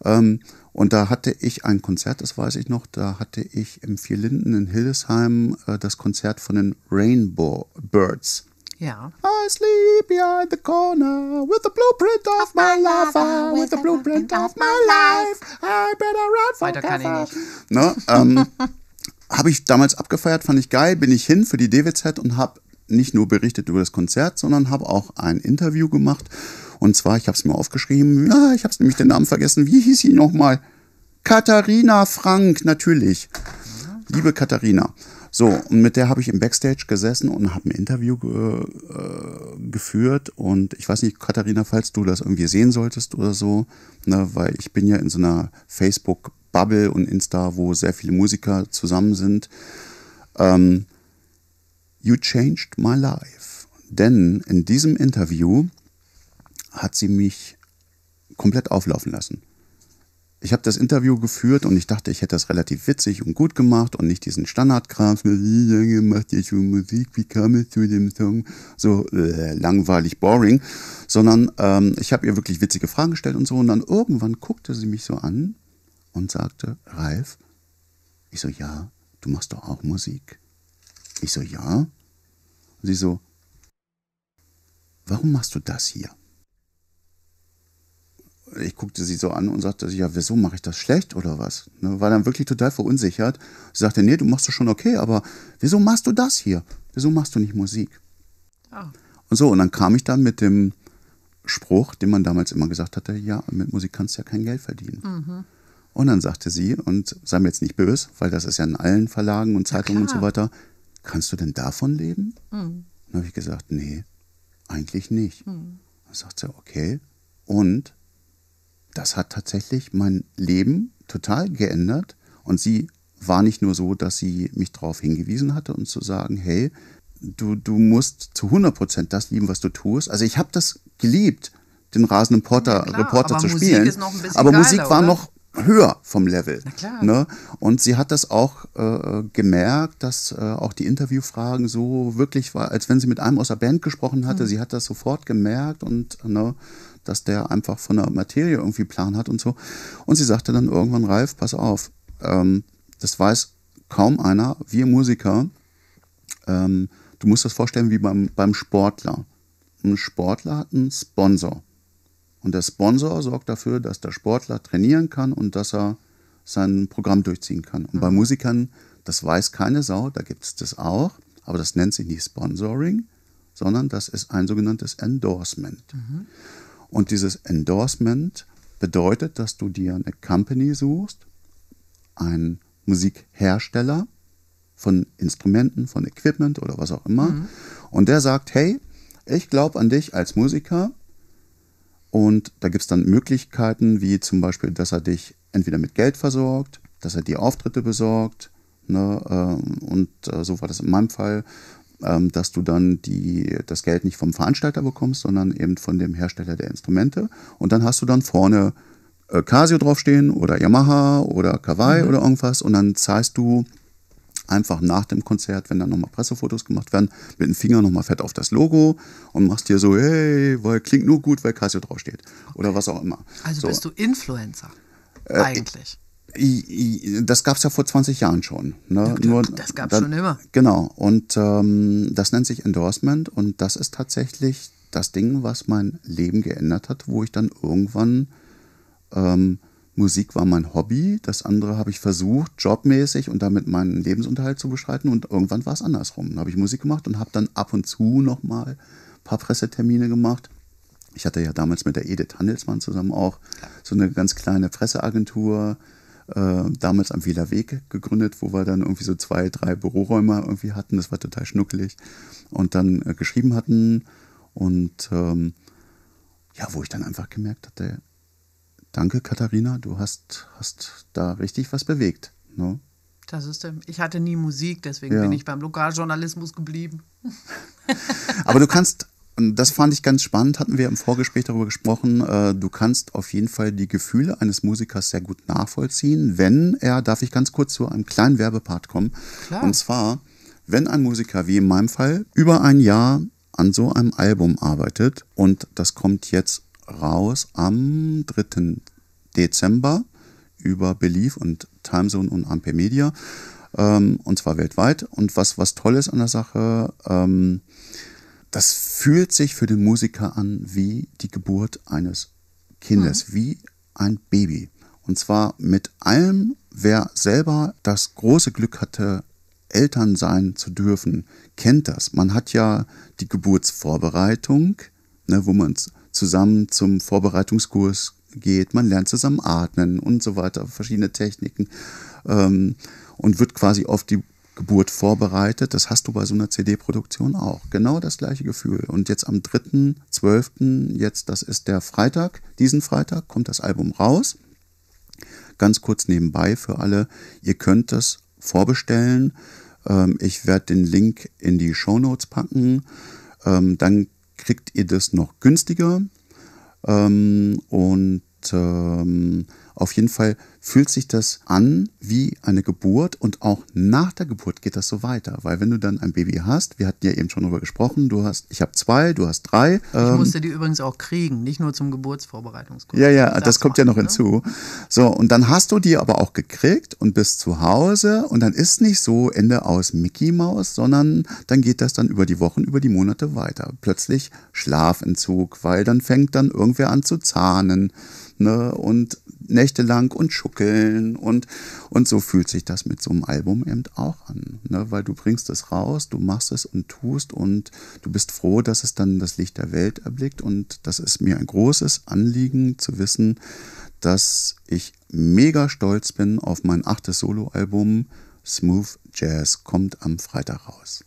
Ähm, und da hatte ich ein Konzert, das weiß ich noch, da hatte ich im Vier Linden in Hildesheim äh, das Konzert von den Rainbow Birds. Ja. I sleep behind the corner with the blueprint of my lover, with the blueprint of my life. I better run Weiter kann ich nicht. Ne, ähm, habe ich damals abgefeiert, fand ich geil, bin ich hin für die DWZ und habe nicht nur berichtet über das Konzert, sondern habe auch ein Interview gemacht. Und zwar, ich habe es mir aufgeschrieben, ja, ich habe nämlich den Namen vergessen. Wie hieß sie nochmal? Katharina Frank, natürlich. Liebe Katharina. So, und mit der habe ich im Backstage gesessen und habe ein Interview ge äh, geführt. Und ich weiß nicht, Katharina, falls du das irgendwie sehen solltest oder so, ne, weil ich bin ja in so einer Facebook-Bubble und Insta, wo sehr viele Musiker zusammen sind. Ähm, you changed my life. Denn in diesem Interview hat sie mich komplett auflaufen lassen. Ich habe das Interview geführt und ich dachte, ich hätte das relativ witzig und gut gemacht und nicht diesen Standardkram, wie lange macht ihr schon Musik, wie kam es zu dem Song, so äh, langweilig, boring, sondern ähm, ich habe ihr wirklich witzige Fragen gestellt und so und dann irgendwann guckte sie mich so an und sagte, Ralf, ich so, ja, du machst doch auch Musik. Ich so, ja. Und sie so, warum machst du das hier? Ich guckte sie so an und sagte, ja, wieso mache ich das schlecht oder was? Ne, war dann wirklich total verunsichert. Sie sagte, nee, du machst das schon okay, aber wieso machst du das hier? Wieso machst du nicht Musik? Ah. Und so, und dann kam ich dann mit dem Spruch, den man damals immer gesagt hatte, ja, mit Musik kannst du ja kein Geld verdienen. Und dann sagte sie, und sei mir jetzt nicht böse, weil das ist ja in allen Verlagen und Zeitungen und so weiter, kannst du denn davon leben? Dann habe ich gesagt, nee, eigentlich nicht. Dann sagt sie, okay. Und das hat tatsächlich mein Leben total geändert. Und sie war nicht nur so, dass sie mich darauf hingewiesen hatte und zu sagen, hey, du, du musst zu 100 Prozent das lieben, was du tust. Also ich habe das geliebt, den rasenden Porter, klar, Reporter zu Musik spielen. aber geiler, Musik war oder? noch höher vom Level. Na klar. Ne? Und sie hat das auch äh, gemerkt, dass äh, auch die Interviewfragen so wirklich war, als wenn sie mit einem aus der Band gesprochen hatte. Mhm. Sie hat das sofort gemerkt und ne, dass der einfach von der Materie irgendwie Plan hat und so. Und sie sagte dann irgendwann, Ralf, pass auf, ähm, das weiß kaum einer, wir Musiker, ähm, du musst das vorstellen wie beim, beim Sportler. Ein Sportler hat einen Sponsor. Und der Sponsor sorgt dafür, dass der Sportler trainieren kann und dass er sein Programm durchziehen kann. Und bei Musikern, das weiß keine Sau, da gibt es das auch, aber das nennt sich nicht Sponsoring, sondern das ist ein sogenanntes Endorsement. Und dieses Endorsement bedeutet, dass du dir eine Company suchst, einen Musikhersteller von Instrumenten, von Equipment oder was auch immer. Und der sagt, hey, ich glaube an dich als Musiker. Und da gibt es dann Möglichkeiten, wie zum Beispiel, dass er dich entweder mit Geld versorgt, dass er dir Auftritte besorgt. Ne, ähm, und äh, so war das in meinem Fall, ähm, dass du dann die, das Geld nicht vom Veranstalter bekommst, sondern eben von dem Hersteller der Instrumente. Und dann hast du dann vorne äh, Casio draufstehen oder Yamaha oder Kawai oder irgendwas und dann zahlst du einfach nach dem Konzert, wenn dann nochmal Pressefotos gemacht werden, mit dem Finger nochmal fett auf das Logo und machst dir so, hey, weil klingt nur gut, weil Casio draufsteht. Oder was auch immer. Also so. bist du Influencer. Äh, eigentlich. Das gab es ja vor 20 Jahren schon. Ne? Nur, das gab's schon immer. Genau. Und ähm, das nennt sich Endorsement und das ist tatsächlich das Ding, was mein Leben geändert hat, wo ich dann irgendwann ähm, Musik war mein Hobby, das andere habe ich versucht, jobmäßig und damit meinen Lebensunterhalt zu bestreiten und irgendwann war es andersrum. Dann habe ich Musik gemacht und habe dann ab und zu nochmal ein paar Pressetermine gemacht. Ich hatte ja damals mit der Edith Handelsmann zusammen auch so eine ganz kleine Presseagentur, äh, damals am Wieler Weg gegründet, wo wir dann irgendwie so zwei, drei Büroräume irgendwie hatten. Das war total schnuckelig. Und dann äh, geschrieben hatten und ähm, ja, wo ich dann einfach gemerkt hatte, danke Katharina, du hast, hast da richtig was bewegt. Ne? Das ist, ich hatte nie Musik, deswegen Ja. bin ich beim Lokaljournalismus geblieben. Aber du kannst, und das fand ich ganz spannend, hatten wir im Vorgespräch darüber gesprochen, äh, du kannst auf jeden Fall die Gefühle eines Musikers sehr gut nachvollziehen, wenn er, darf ich ganz kurz zu einem kleinen Werbepart kommen. Klar. Und zwar, wenn ein Musiker, wie in meinem Fall, über ein Jahr an so einem Album arbeitet und das kommt jetzt raus am 3. Dezember über Belief und Timezone und Ampere Media ähm, und zwar weltweit. Und was, was toll ist an der Sache, ähm, das fühlt sich für den Musiker an wie die Geburt eines Kindes, wie ein Baby. Und zwar mit allem, wer selber das große Glück hatte, Eltern sein zu dürfen, kennt das. Man hat ja die Geburtsvorbereitung, ne, wo man zusammen zum Vorbereitungskurs geht, man lernt zusammen atmen und so weiter, verschiedene Techniken ähm, und wird quasi auf die Geburt vorbereitet. Das hast du bei so einer CD-Produktion auch. Genau das gleiche Gefühl. Und jetzt am 3.12., jetzt, das ist der Freitag, diesen Freitag kommt das Album raus. Ganz kurz nebenbei für alle, ihr könnt das vorbestellen. Ähm, ich werde den Link in die Show Notes packen. Ähm, dann kriegt ihr das noch günstiger. Ähm, und auf jeden Fall fühlt sich das an wie eine Geburt und auch nach der Geburt geht das so weiter. Weil wenn du dann ein Baby hast, wir hatten ja eben schon darüber gesprochen, du hast, ich habe zwei, du hast drei. Ich ähm, musste die übrigens auch kriegen, nicht nur zum Geburtsvorbereitungskurs. ja, ja, das kommt ja noch ne? hinzu. So, und dann hast du die aber auch gekriegt und bist zu Hause und dann ist nicht so Ende aus Mickey Maus, sondern dann geht das dann über die Wochen, über die Monate weiter. Plötzlich Schlafentzug, weil dann fängt dann irgendwer an zu zahnen, ne, und nächtelang und schuckeln und, und so fühlt sich das mit so einem Album eben auch an, ne, weil du bringst es raus, du machst es und tust und du bist froh, dass es dann das Licht der Welt erblickt und das ist mir ein großes Anliegen zu wissen, dass ich mega stolz bin auf mein achtes Soloalbum Smooth Jazz kommt am Freitag raus.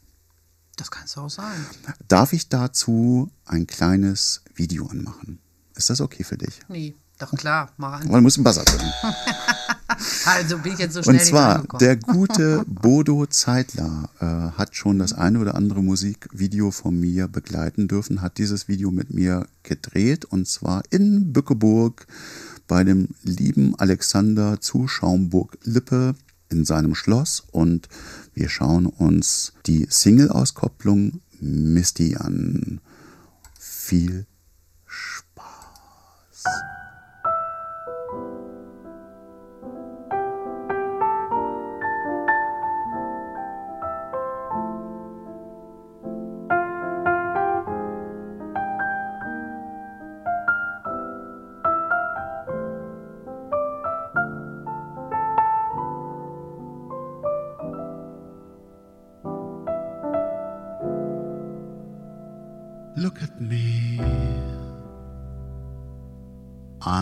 Das kannst du auch sagen. Darf ich dazu ein kleines Video anmachen? Ist das okay für dich? Nee, doch klar, mach an. Du musst einen Buzzer drücken. Also bin ich jetzt so schnell Und zwar, der gute Bodo Zeitler äh, hat schon das eine oder andere Musikvideo von mir begleiten dürfen, hat dieses Video mit mir gedreht und zwar in Bückeburg bei dem lieben Alexander zu Schaumburg-Lippe in seinem Schloss und wir schauen uns die Single-Auskopplung Misty an. Viel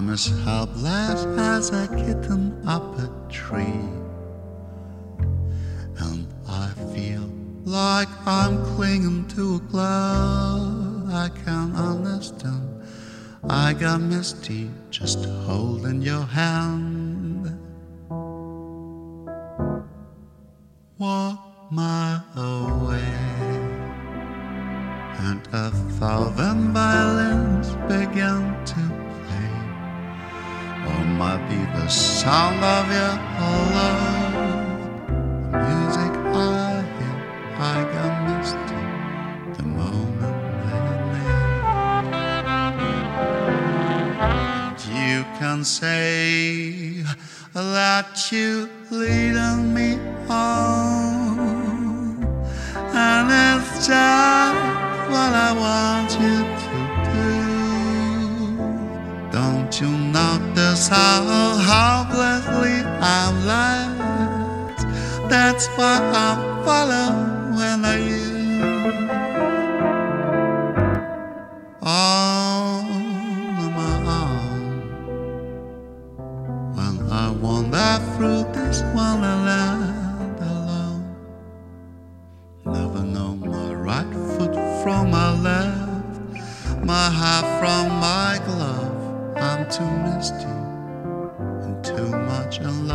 I'm as as a kitten up a tree. And I feel like I'm clinging to a cloud I can't understand. I got misty just holding your hand. Walk my too misty and too much in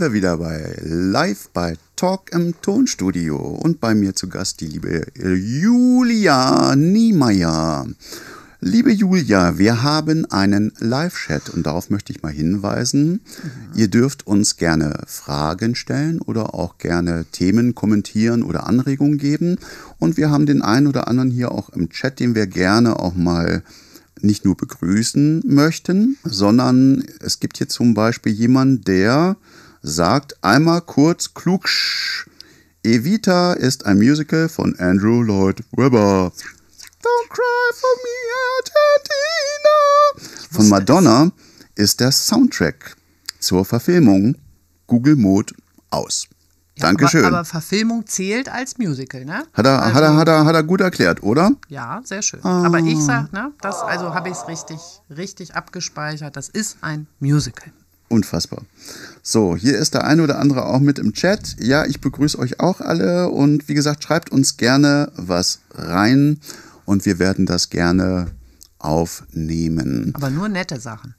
sind wir wieder bei Live bei Talk im Tonstudio und bei mir zu Gast die liebe Julia Niemeyer. Liebe Julia, wir haben einen Live-Chat und darauf möchte ich mal hinweisen. Ihr dürft uns gerne Fragen stellen oder auch gerne Themen kommentieren oder Anregungen geben. Und wir haben den einen oder anderen hier auch im Chat, den wir gerne auch mal nicht nur begrüßen möchten, sondern es gibt hier zum Beispiel jemanden, der sagt einmal kurz klugsch. Evita ist ein Musical von Andrew Lloyd Webber. Don't cry for me, Argentina. Von Madonna ist der Soundtrack zur Verfilmung Google Mode aus. Ja, Dankeschön. Aber, aber Verfilmung zählt als Musical, ne? hat, er, hat, er, hat, er, hat er gut erklärt, oder? Ja, sehr schön. Aber ich sag, ne, das, also habe ich es richtig, richtig abgespeichert. Das ist ein Musical. Unfassbar. So, hier ist der eine oder andere auch mit im Chat. Ja, ich begrüße euch auch alle und wie gesagt, schreibt uns gerne was rein und wir werden das gerne aufnehmen. Aber nur nette Sachen.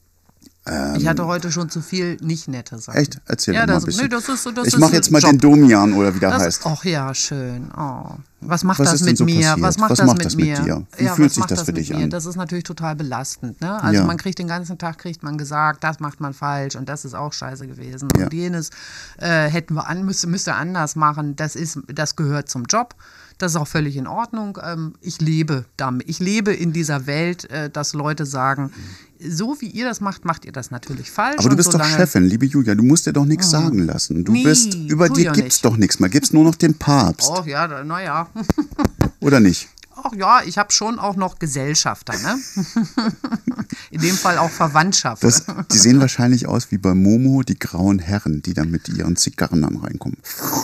Ich hatte heute schon zu viel nicht nette Sachen. Ähm, Echt? Erzähl ja, doch mal das, ein bisschen. nee, das ist, das ich mache jetzt mal Job. den Domian oder wie der Das, heißt. ach ja, schön. Oh. Was macht Was das mit so mir? passiert? Was macht Was das macht mit das mit mir? dir? Wie ja, fühlt sich das für mit dich mir? an? Das ist natürlich total belastend. Ne? Also Ja. man kriegt den ganzen Tag kriegt man gesagt, das macht man falsch und das ist auch scheiße gewesen Ja. und jenes äh, hätten wir an müsste müsste anders machen. Das ist das gehört zum Job. Das ist auch völlig in Ordnung. Ähm, ich lebe damit. Ich lebe in dieser Welt, äh, dass Leute sagen, so wie ihr das macht, macht ihr das natürlich falsch. Aber du bist doch Chefin, liebe Julia, du musst dir doch nichts sagen lassen. Du Nee, bist, über dir ja gibt's nicht. doch nichts mehr. Gibt's nur noch den Papst, Oh ja, naja. oder nicht? Ach ja, ich habe schon auch noch Gesellschafter, ne? In dem Fall auch Verwandtschaft. Das, die sehen wahrscheinlich aus wie bei Momo, die grauen Herren, die dann mit ihren Zigarren dann reinkommen.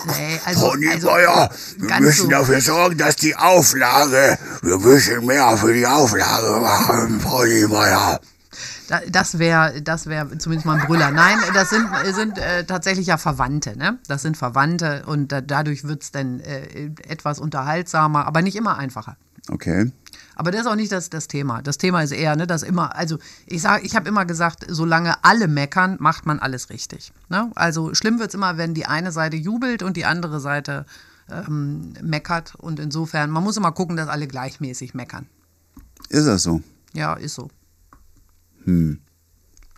nee, also, Frau also, Niemeyer, wir müssen so- dafür sorgen, dass die Auflage, wir müssen mehr für die Auflage machen, Frau Niemeyer. Da- Das wäre das wär zumindest mal ein Brüller. Nein, das sind, sind äh, tatsächlich ja Verwandte. Ne? Das sind Verwandte und da, dadurch wird es dann äh, etwas unterhaltsamer, aber nicht immer einfacher. Okay. Aber das ist auch nicht das, das Thema. Das Thema ist eher, ne, dass immer, also ich sage, ich habe immer gesagt, solange alle meckern, macht man alles richtig. Ne? Also schlimm wird es immer, wenn die eine Seite jubelt und die andere Seite ähm, meckert. Und insofern, man muss immer gucken, dass alle gleichmäßig meckern. Ist das so? Ja, ist so.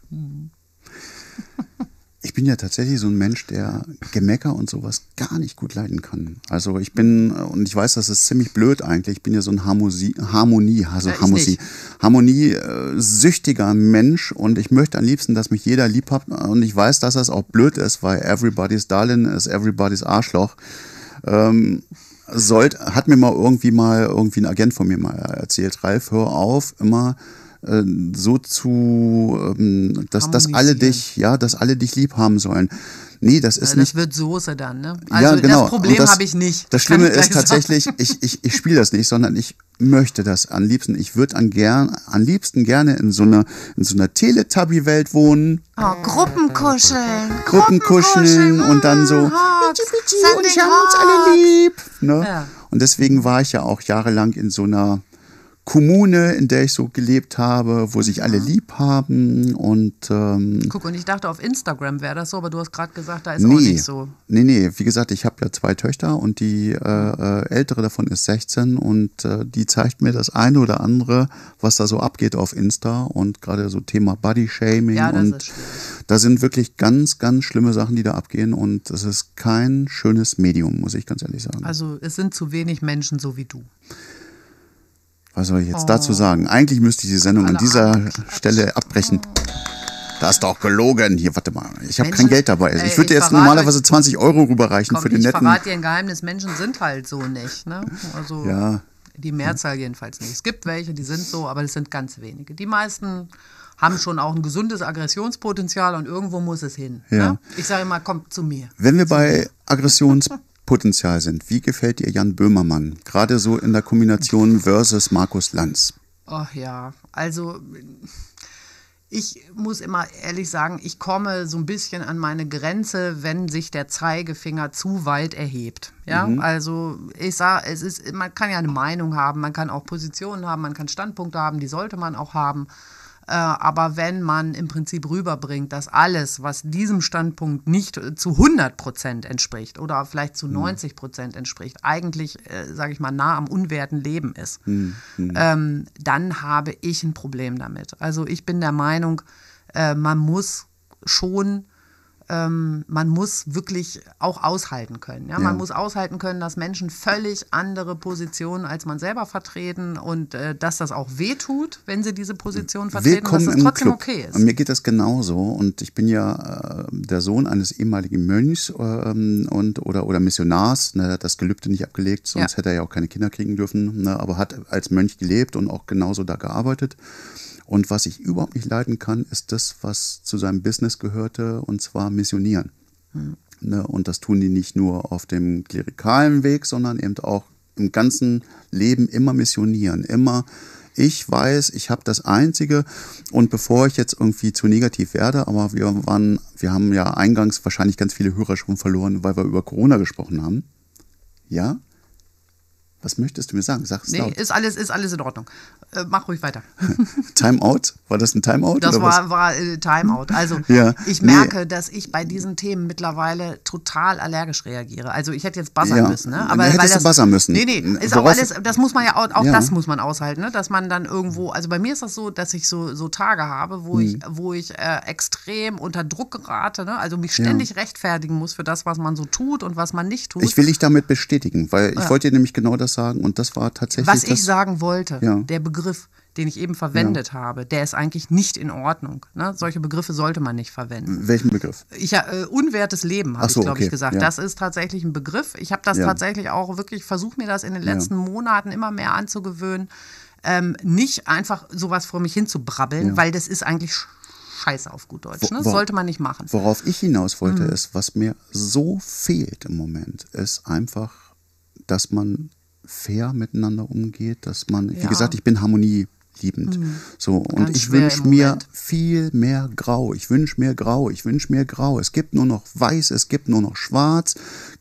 Ich bin ja tatsächlich so ein Mensch, der Gemecker und sowas gar nicht gut leiden kann. Also ich bin, und ich weiß, das ist ziemlich blöd eigentlich, ich bin ja so ein Harmonie, Harmonie, also Ja, Harmonie, nicht. Harmonie äh, Mensch und ich möchte am liebsten, dass mich jeder lieb hat und ich weiß, dass das auch blöd ist, weil everybody's darling is everybody's Arschloch. Ähm, sollt, hat mir mal irgendwie mal irgendwie ein Agent von mir mal erzählt, Ralf, hör auf, immer äh, so zu, ähm, dass, dass alle dich, ja, dass alle dich lieb haben sollen. Nee, das ist Also nicht. das wird Soße dann, ne? ja, Also genau. das Problem habe ich nicht. Das Schlimme ist sagen. tatsächlich, ich, ich, ich spiele das nicht, sondern ich möchte das am liebsten. Ich würde an gern, am liebsten gerne in so einer, in so einer Teletubby-Welt wohnen, Oh, Gruppenkuscheln. Gruppenkuscheln und dann so, Hugs, und ich habe uns alle lieb. Ne? Ja. Und deswegen war ich ja auch jahrelang in so einer Kommune, in der ich so gelebt habe, wo sich alle lieb haben und ähm, Guck, und ich dachte, auf Instagram wäre das so, aber du hast gerade gesagt, da ist auch nee, nicht so. nee, nee, wie gesagt, ich habe ja zwei Töchter und die äh, äh, ältere davon ist 16 und äh, die zeigt mir das eine oder andere, was da so abgeht auf Insta und gerade so Thema Body-Shaming Ja, das und da sind wirklich ganz, ganz schlimme Sachen, die da abgehen und es ist kein schönes Medium, muss ich ganz ehrlich sagen. Also es sind zu wenig Menschen so wie du. Was soll ich jetzt dazu sagen? Eigentlich müsste ich die Sendung an Oh. Alle dieser anderen Stelle abbrechen. Das ist doch gelogen. Hier, warte mal. Ich habe kein Geld dabei. Ey, Ich würde dir ich jetzt normalerweise 20 Euro rüberreichen Komm, für den ich netten. verrate dir ein Geheimnis, Menschen sind halt so nicht. Ne? Also Ja. die Mehrzahl jedenfalls nicht. Es gibt welche, die sind so, aber es sind ganz wenige. Die meisten haben schon auch ein gesundes Aggressionspotenzial und irgendwo muss es hin. Ja. Ne? Ich sage immer, kommt zu mir. Wenn wir bei Aggressionspotenzial sind, wie gefällt dir Jan Böhmermann? Gerade so in der Kombination versus Markus Lanz. Ach ja, also ich muss immer ehrlich sagen, ich komme so ein bisschen an meine Grenze, wenn sich der Zeigefinger zu weit erhebt. Ja, also ich sage, es ist, man kann ja eine Meinung haben, man kann auch Positionen haben, man kann Standpunkte haben, die sollte man auch haben. Äh, aber wenn man im Prinzip rüberbringt, dass alles, was diesem Standpunkt nicht äh, zu 100 Prozent entspricht oder vielleicht zu 90 Prozent entspricht, eigentlich, äh, sage ich mal, nah am unwerten Leben ist, ähm, dann habe ich ein Problem damit. Also ich bin der Meinung, äh, man muss schon, ähm, man muss wirklich auch aushalten können. Ja? Ja. Man muss aushalten können, dass Menschen völlig andere Positionen als man selber vertreten und äh, dass das auch wehtut, wenn sie diese Position vertreten, Willkommen dass es trotzdem Club. okay ist. Und mir geht das genauso. Und ich bin ja äh, der Sohn eines ehemaligen Mönchs ähm, und oder oder Missionars. Ne, hat das Gelübde nicht abgelegt, sonst Ja. hätte er ja auch keine Kinder kriegen dürfen. Ne, aber hat als Mönch gelebt und auch genauso da gearbeitet. Und was ich überhaupt nicht leiden kann, ist das, was zu seinem Business gehörte, und zwar missionieren. Ne, und das tun die nicht nur auf dem klerikalen Weg, sondern eben auch im ganzen Leben immer missionieren. Immer, ich weiß, ich habe das Einzige. Und bevor ich jetzt irgendwie zu negativ werde, aber wir waren, wir haben ja eingangs wahrscheinlich ganz viele Hörer schon verloren, weil wir über Corona gesprochen haben. Ja? Was möchtest du mir sagen? Sag's Nee, laut. ist alles, ist alles in Ordnung. Äh, mach ruhig weiter. Timeout? War das ein Timeout? Das war, war äh, Timeout. Also Ja, ich nee. merke, dass ich bei diesen Themen mittlerweile total allergisch reagiere. Also ich hätte jetzt buzzern Ja, müssen. Ne? Aber hättest weil du das, buzzern müssen. Nee, nee, ist auch alles, das muss man ja auch, auch das muss man aushalten, ne? dass man dann irgendwo, also bei mir ist das so, dass ich so, so Tage habe, wo ich, Hm. wo ich äh, extrem unter Druck gerate, ne? also mich ständig rechtfertigen muss für das, was man so tut und was man nicht tut. Ich will dich damit bestätigen, weil ich wollte dir nämlich genau das sagen und das war tatsächlich Was ich sagen wollte, der Begriff, den ich eben verwendet habe, der ist eigentlich nicht in Ordnung. Ne? Solche Begriffe sollte man nicht verwenden. Welchen Begriff? Ich, äh, unwertes Leben, habe so, ich, glaube okay, ich, gesagt. ja. Das ist tatsächlich ein Begriff. Ich habe das Ja. tatsächlich auch wirklich versucht, mir das in den letzten Monaten immer mehr anzugewöhnen. Ähm, nicht einfach sowas vor mich hin zu brabbeln, weil das ist eigentlich sch- scheiße auf gut Deutsch. Ne? Sollte man nicht machen. Worauf ich hinaus wollte, Mhm. ist, was mir so fehlt im Moment, ist einfach, dass man fair miteinander umgeht, dass man, wie Ja. Mhm. gesagt, ich bin harmonieliebend. So, und Ganz ich wünsche mir viel mehr Grau. Ich wünsche mir Grau, ich wünsche mir Grau. Es gibt nur noch Weiß, es gibt nur noch Schwarz.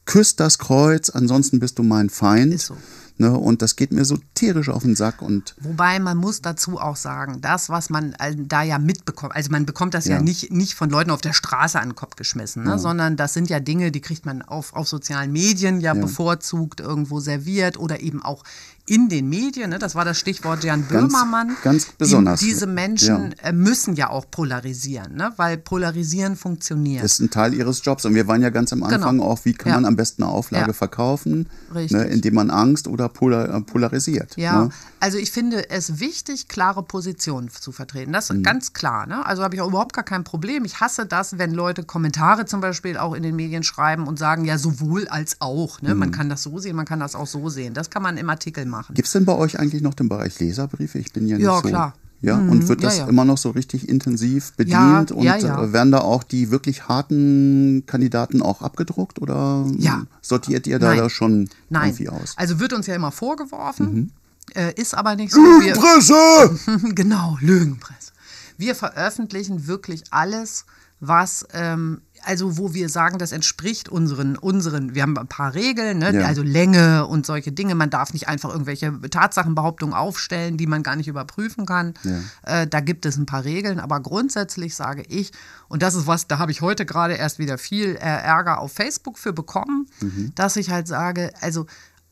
Küsst das Kreuz, ansonsten bist du mein Feind. Ist so. Ne, und das geht mir so tierisch auf den Sack und Wobei man muss dazu auch sagen, das, was man äh, da ja mitbekommt, also man bekommt das ja, Ja. nicht, nicht von Leuten auf der Straße an den Kopf geschmissen, ne? sondern das sind ja Dinge, die kriegt man auf, auf sozialen Medien ja, bevorzugt irgendwo serviert oder eben auch in den Medien. Ne? Das war das Stichwort Jan Ganz- Böhmermann. ganz besonders. Die, diese Menschen äh, müssen ja auch polarisieren, ne? weil polarisieren funktioniert. ist ein Teil ihres Jobs. Und wir waren ja ganz am Anfang auch, wie kann Genau. Ja. man am besten eine Auflage Ja. verkaufen, ne, indem man Angst oder polar, äh, polarisiert. Ja, Ne? also ich finde es wichtig, klare Positionen zu vertreten. Das ist Mhm. ganz klar. Ne? Also habe ich auch überhaupt gar kein Problem. Ich hasse das, wenn Leute Kommentare zum Beispiel auch in den Medien schreiben und sagen, ja, sowohl als auch. Ne? Mhm. Man kann das so sehen, man kann das auch so sehen. Das kann man im Artikel machen. Gibt es denn bei euch eigentlich noch den Bereich Leserbriefe? Ich bin ja nicht Ja, so. klar. Ja, und wird ja, das ja. immer noch so richtig intensiv bedient Ja, und ja, ja. äh, werden da auch die wirklich harten Kandidaten auch abgedruckt oder Ja. sortiert ihr da, Nein. da schon Nein, irgendwie aus? Mhm. also wird uns ja immer vorgeworfen, äh, ist aber nicht so. Wir, Presse! genau, Lügenpresse. Wir veröffentlichen wirklich alles, was, ähm, also wo wir sagen, das entspricht unseren, unseren, wir haben ein paar Regeln, ne? Ja. also Länge und solche Dinge. Man darf nicht einfach irgendwelche Tatsachenbehauptungen aufstellen, die man gar nicht überprüfen kann. Äh, da gibt es ein paar Regeln, aber grundsätzlich sage ich, und das ist was, da habe ich heute gerade erst wieder viel äh, Ärger auf Facebook für bekommen, dass ich halt sage, also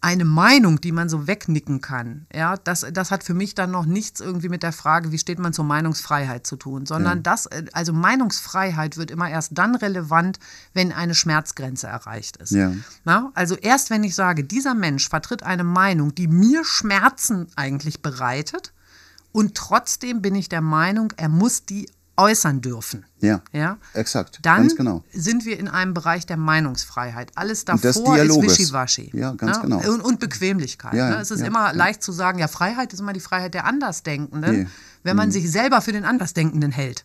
eine Meinung, die man so wegnicken kann, ja, das, das hat für mich dann noch nichts irgendwie mit der Frage, wie steht man zur Meinungsfreiheit zu tun, sondern das, äh, also Meinungsfreiheit wird immer erst dann relevant, wenn eine Schmerzgrenze erreicht ist. Ja. Na, also erst wenn ich sage, dieser Mensch vertritt eine Meinung, die mir Schmerzen eigentlich bereitet, und trotzdem bin ich der Meinung, er muss die äußern dürfen. Ja, Ja? exakt, Dann genau. sind wir in einem Bereich der Meinungsfreiheit. Alles davor ist. Wischiwaschi. Ja, ganz Ne? genau. Und, und Bequemlichkeit. Ja, ne? Es ist ja, immer ja. leicht zu sagen, ja, Freiheit ist immer die Freiheit der Andersdenkenden, Nee. wenn Mhm. man sich selber für den Andersdenkenden hält.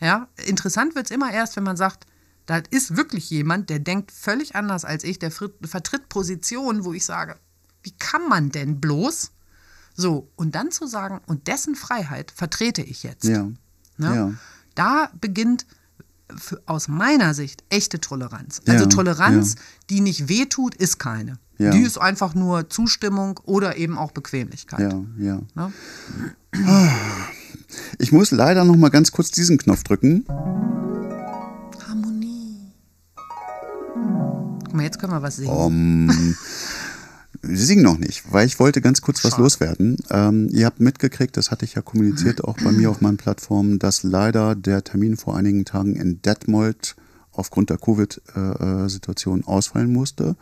Ja? Interessant wird es immer erst, wenn man sagt, da ist wirklich jemand, der denkt völlig anders als ich, der vertritt Positionen, wo ich sage, wie kann man denn bloß? So, und dann zu sagen, und dessen Freiheit vertrete ich jetzt. Ja, Ne? ja. Da beginnt für, aus meiner Sicht echte Toleranz. Also Ja, Toleranz, ja. die nicht wehtut, ist keine. Ja. Die ist einfach nur Zustimmung oder eben auch Bequemlichkeit. Ja, ja. Ne? Ich muss leider noch mal ganz kurz diesen Knopf drücken. Harmonie. Guck mal, jetzt können wir was singen. Um, wir singen noch nicht, weil ich wollte ganz kurz was Schade. loswerden. Ähm, ihr habt mitgekriegt, das hatte ich ja kommuniziert auch bei mir auf meinen Plattformen, dass leider der Termin vor einigen Tagen in Detmold aufgrund der Covid-Situation ausfallen musste.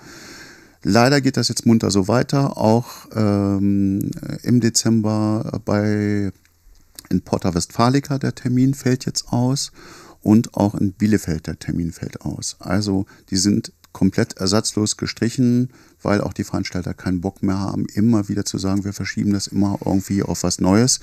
Leider geht das jetzt munter so weiter. Auch ähm, im Dezember bei in Porta Westfalica der Termin fällt jetzt aus und auch in Bielefeld der Termin fällt aus. Also die sind komplett ersatzlos gestrichen, weil auch die Veranstalter keinen Bock mehr haben, immer wieder zu sagen, wir verschieben das immer irgendwie auf was Neues.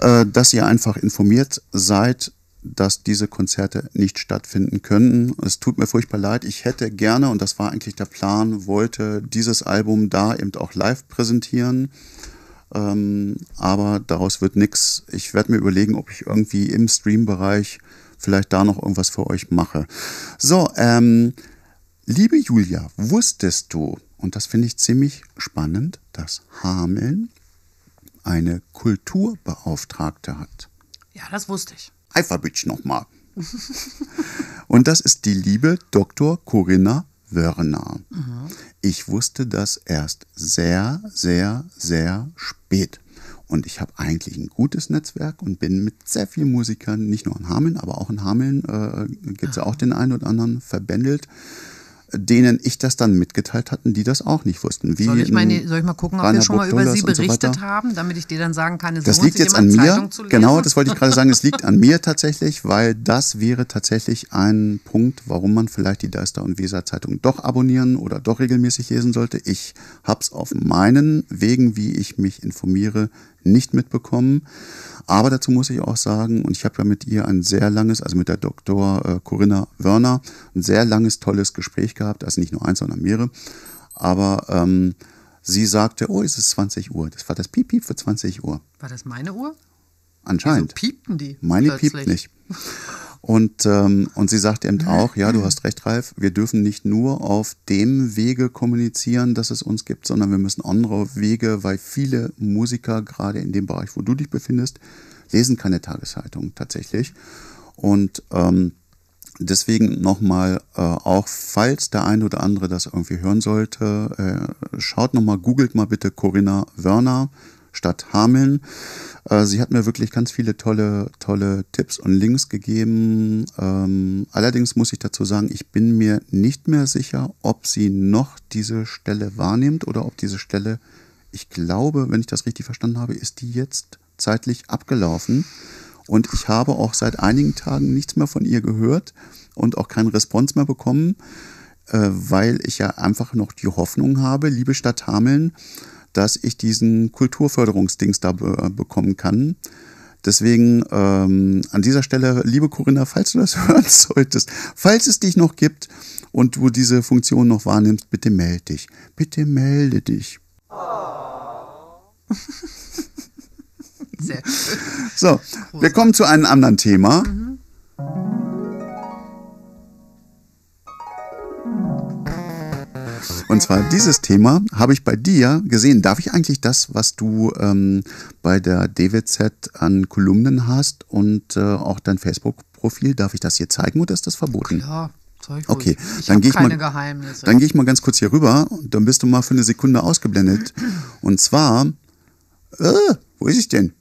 Äh, dass ihr einfach informiert seid, dass diese Konzerte nicht stattfinden können. Es tut mir furchtbar leid. Ich hätte gerne, und das war eigentlich der Plan, wollte dieses Album da eben auch live präsentieren. Ähm, aber daraus wird nichts. Ich werde mir überlegen, ob ich irgendwie im Stream-Bereich vielleicht da noch irgendwas für euch mache. So, ähm, liebe Julia, wusstest du, und das finde ich ziemlich spannend, dass Hameln eine Kulturbeauftragte hat. Ja, das wusste ich. Alphabet nochmal. Und das ist die liebe Dr. Corinna Wörner. Ich wusste das erst sehr, sehr, sehr spät. Und ich habe eigentlich ein gutes Netzwerk und bin mit sehr vielen Musikern, nicht nur in Hameln, aber auch in Hameln äh, gibt es ja auch den einen oder anderen verbändelt, denen ich das dann mitgeteilt hatten, die das auch nicht wussten. Wie Soll ich, meine, in soll ich mal gucken, ob wir Rainer schon mal über Sie so berichtet weiter. haben, damit ich dir dann sagen kann, es Das liegt jetzt an mir. Zeitung zu lesen? Genau, das wollte ich gerade sagen. Es liegt an mir tatsächlich, weil das wäre tatsächlich ein Punkt, warum man vielleicht die Deister und Weser Zeitung doch abonnieren oder doch regelmäßig lesen sollte. Ich habe es auf meinen Wegen, wie ich mich informiere, nicht mitbekommen. Aber dazu muss ich auch sagen, und ich habe ja mit ihr ein sehr langes, also mit der Dr. äh, Corinna Wörner, ein sehr langes, tolles Gespräch gehabt, also nicht nur eins, sondern mehrere. Aber ähm, sie sagte, oh, es ist 20 Uhr. Das war das Piep Piep für 20 Uhr. War das meine Uhr? Wieso Anscheinend. piepten die? Meine plötzlich? piept nicht. Und, ähm, und sie sagte eben auch, ja, du hast recht, Ralf, wir dürfen nicht nur auf dem Wege kommunizieren, dass es uns gibt, sondern wir müssen andere Wege, weil viele Musiker, gerade in dem Bereich, wo du dich befindest, lesen keine Tageszeitung tatsächlich. Und ähm, deswegen nochmal, äh, auch falls der eine oder andere das irgendwie hören sollte, äh, schaut nochmal, googelt mal bitte Corinna Wörner statt Hameln. Äh, sie hat mir wirklich ganz viele tolle, tolle Tipps und Links gegeben. Ähm, allerdings muss ich dazu sagen, ich bin mir nicht mehr sicher, ob sie noch diese Stelle wahrnimmt oder ob diese Stelle, ich glaube, wenn ich das richtig verstanden habe, ist die jetzt zeitlich abgelaufen. Und ich habe auch seit einigen Tagen nichts mehr von ihr gehört und auch keinen Response mehr bekommen, äh, weil ich ja einfach noch die Hoffnung habe, liebe Stadt Hameln, dass ich diesen Kulturförderungsdings da be bekommen kann. Deswegen ähm, an dieser Stelle, liebe Corinna, falls du das hören solltest, falls es dich noch gibt und du diese Funktion noch wahrnimmst, bitte melde dich. Bitte melde dich. Sehr schön. So, wir kommen zu einem anderen Thema. Und zwar dieses Thema habe ich bei dir gesehen. Darf ich eigentlich das, was du ähm, bei der DWZ an Kolumnen hast und äh, auch dein Facebook-Profil, darf ich das hier zeigen oder ist das verboten? Ja, Zeug Okay, Ich dann gehe ich, keine mal- Geheimnisse. dann gehe ich mal ganz kurz hier rüber und dann bist du mal für eine Sekunde ausgeblendet. Und zwar, äh, wo ist ich denn?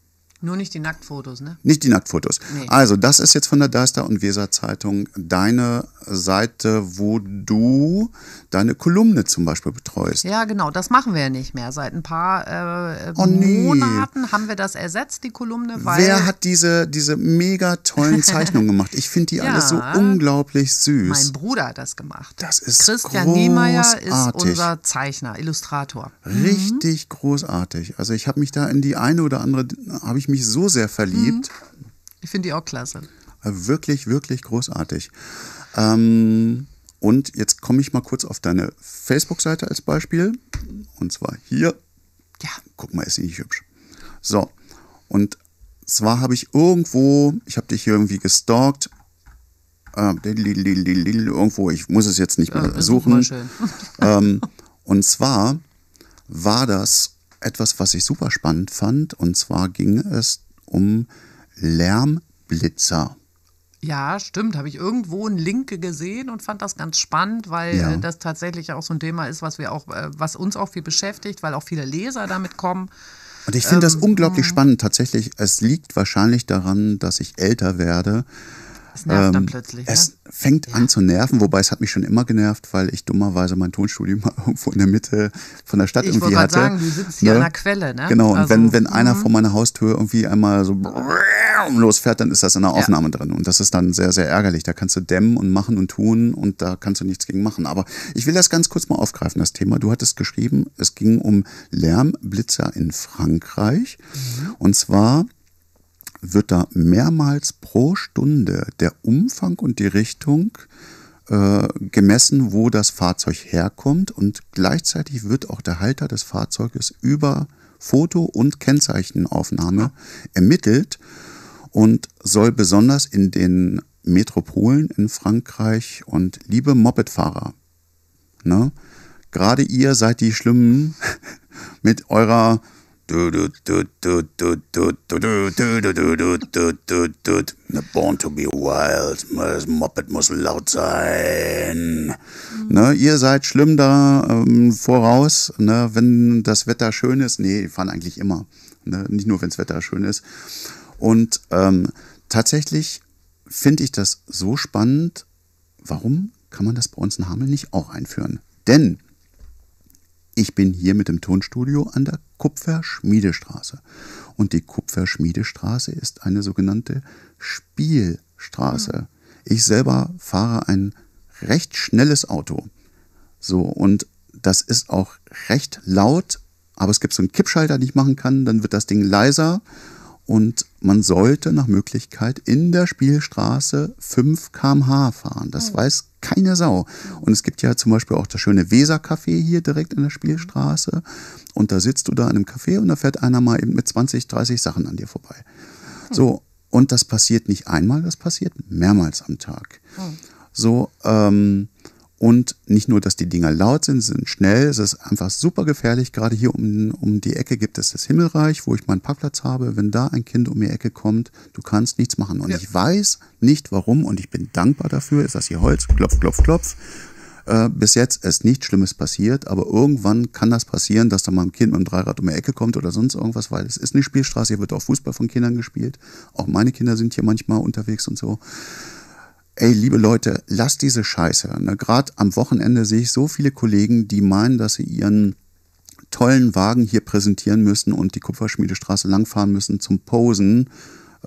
Nur nicht die Nacktfotos, ne? Nicht die Nacktfotos. Nee. Also, das ist jetzt von der Deister und Weser Zeitung deine Seite, wo du deine Kolumne zum Beispiel betreust. Ja, genau, das machen wir ja nicht mehr. Seit ein paar äh, Oh, nee. Monaten haben wir das ersetzt, die Kolumne, weil Wer hat diese, diese mega tollen Zeichnungen gemacht? Ich finde die Ja. alle so unglaublich mein süß. Bruder hat das gemacht. Das ist Christian Niemeyer ist großartig. unser Zeichner, Illustrator. Richtig großartig. Also ich habe mich da in die eine oder andere, habe ich mich so sehr verliebt. Ich finde die auch klasse. Äh, Wirklich, wirklich großartig. Ähm, und jetzt komme ich mal kurz auf deine Facebook-Seite als Beispiel. Und zwar hier. Ja, Guck mal, ist sie nicht hübsch. So. Und zwar habe ich irgendwo, ich habe dich hier irgendwie gestalkt. Äh, irgendwo, ich muss es jetzt nicht mehr ist suchen. ähm, und zwar war das etwas, was ich super spannend fand. Und zwar ging es um Lärmblitzer. Ja, stimmt. Habe ich irgendwo einen Link gesehen und fand das ganz spannend, weil Ja. äh, das tatsächlich auch so ein Thema ist, was wir auch, äh, was uns auch viel beschäftigt, weil auch viele Leser damit kommen. Und ich finde das Ähm, unglaublich spannend. Tatsächlich, es liegt wahrscheinlich daran, dass ich älter werde. Es nervt dann Ähm, plötzlich. Es ne? fängt an zu nerven, wobei es hat mich schon immer genervt, weil ich dummerweise mein Tonstudio mal irgendwo in der Mitte von der Stadt Ich irgendwie hatte. gerade sagen, du sitzt hier an der Quelle, ne? Genau, und Also, wenn, wenn einer vor meiner Haustür irgendwie einmal so losfährt, dann ist das in der Ja. Aufnahme drin. Und das ist dann sehr, sehr ärgerlich. Da kannst du dämmen und machen und tun und da kannst du nichts gegen machen. Aber ich will das ganz kurz mal aufgreifen, das Thema. Du hattest geschrieben, es ging um Lärmblitzer in Frankreich. Mhm. Und zwar wird da mehrmals pro Stunde der Umfang und die Richtung äh, gemessen, wo das Fahrzeug herkommt. Und gleichzeitig wird auch der Halter des Fahrzeuges über Foto- und Kennzeichenaufnahme ermittelt und soll besonders in den Metropolen in Frankreich und liebe Mopedfahrer, ne, gerade ihr seid die Schlimmen mit eurer Born to be wild. Das Moped muss laut sein. Ne, ihr seid schlimm da ähm, voraus, ne, wenn das Wetter schön ist. Nee, die fahren eigentlich immer. Ne, nicht nur, wenn das Wetter schön ist. Und ähm, tatsächlich finde ich das so spannend. Warum kann man das bei uns in Hameln nicht auch einführen? Denn ich bin hier mit dem Tonstudio an der Kupferschmiedestraße. Und die Kupferschmiedestraße ist eine sogenannte Spielstraße. Ich selber fahre ein recht schnelles Auto. So, und das ist auch recht laut, aber es gibt so einen Kippschalter, den ich machen kann, dann wird das Ding leiser und man sollte nach Möglichkeit in der Spielstraße 5 km/h fahren. Das weiß keine Sau. Und es gibt ja zum Beispiel auch das schöne Weser-Café hier direkt in der Spielstraße. Und da sitzt du da in einem Café und da fährt einer mal eben mit 20, 30 Sachen an dir vorbei. So, und das passiert nicht einmal, das passiert mehrmals am Tag. So, ähm, und nicht nur, dass die Dinger laut sind, sind schnell, es ist einfach super gefährlich. Gerade hier um, um die Ecke gibt es das Himmelreich, wo ich meinen Parkplatz habe. Wenn da ein Kind um die Ecke kommt, du kannst nichts machen. Und Ja. ich weiß nicht warum und ich bin dankbar dafür. Ist das hier Holz? Klopf, klopf, klopf. Äh, bis jetzt ist nichts Schlimmes passiert, aber irgendwann kann das passieren, dass da mal ein Kind mit dem Dreirad um die Ecke kommt oder sonst irgendwas, weil es ist eine Spielstraße, hier wird auch Fußball von Kindern gespielt. Auch meine Kinder sind hier manchmal unterwegs und so ey, liebe Leute, lasst diese Scheiße. Ne? Gerade am Wochenende sehe ich so viele Kollegen, die meinen, dass sie ihren tollen Wagen hier präsentieren müssen und die Kupferschmiedestraße langfahren müssen zum Posen.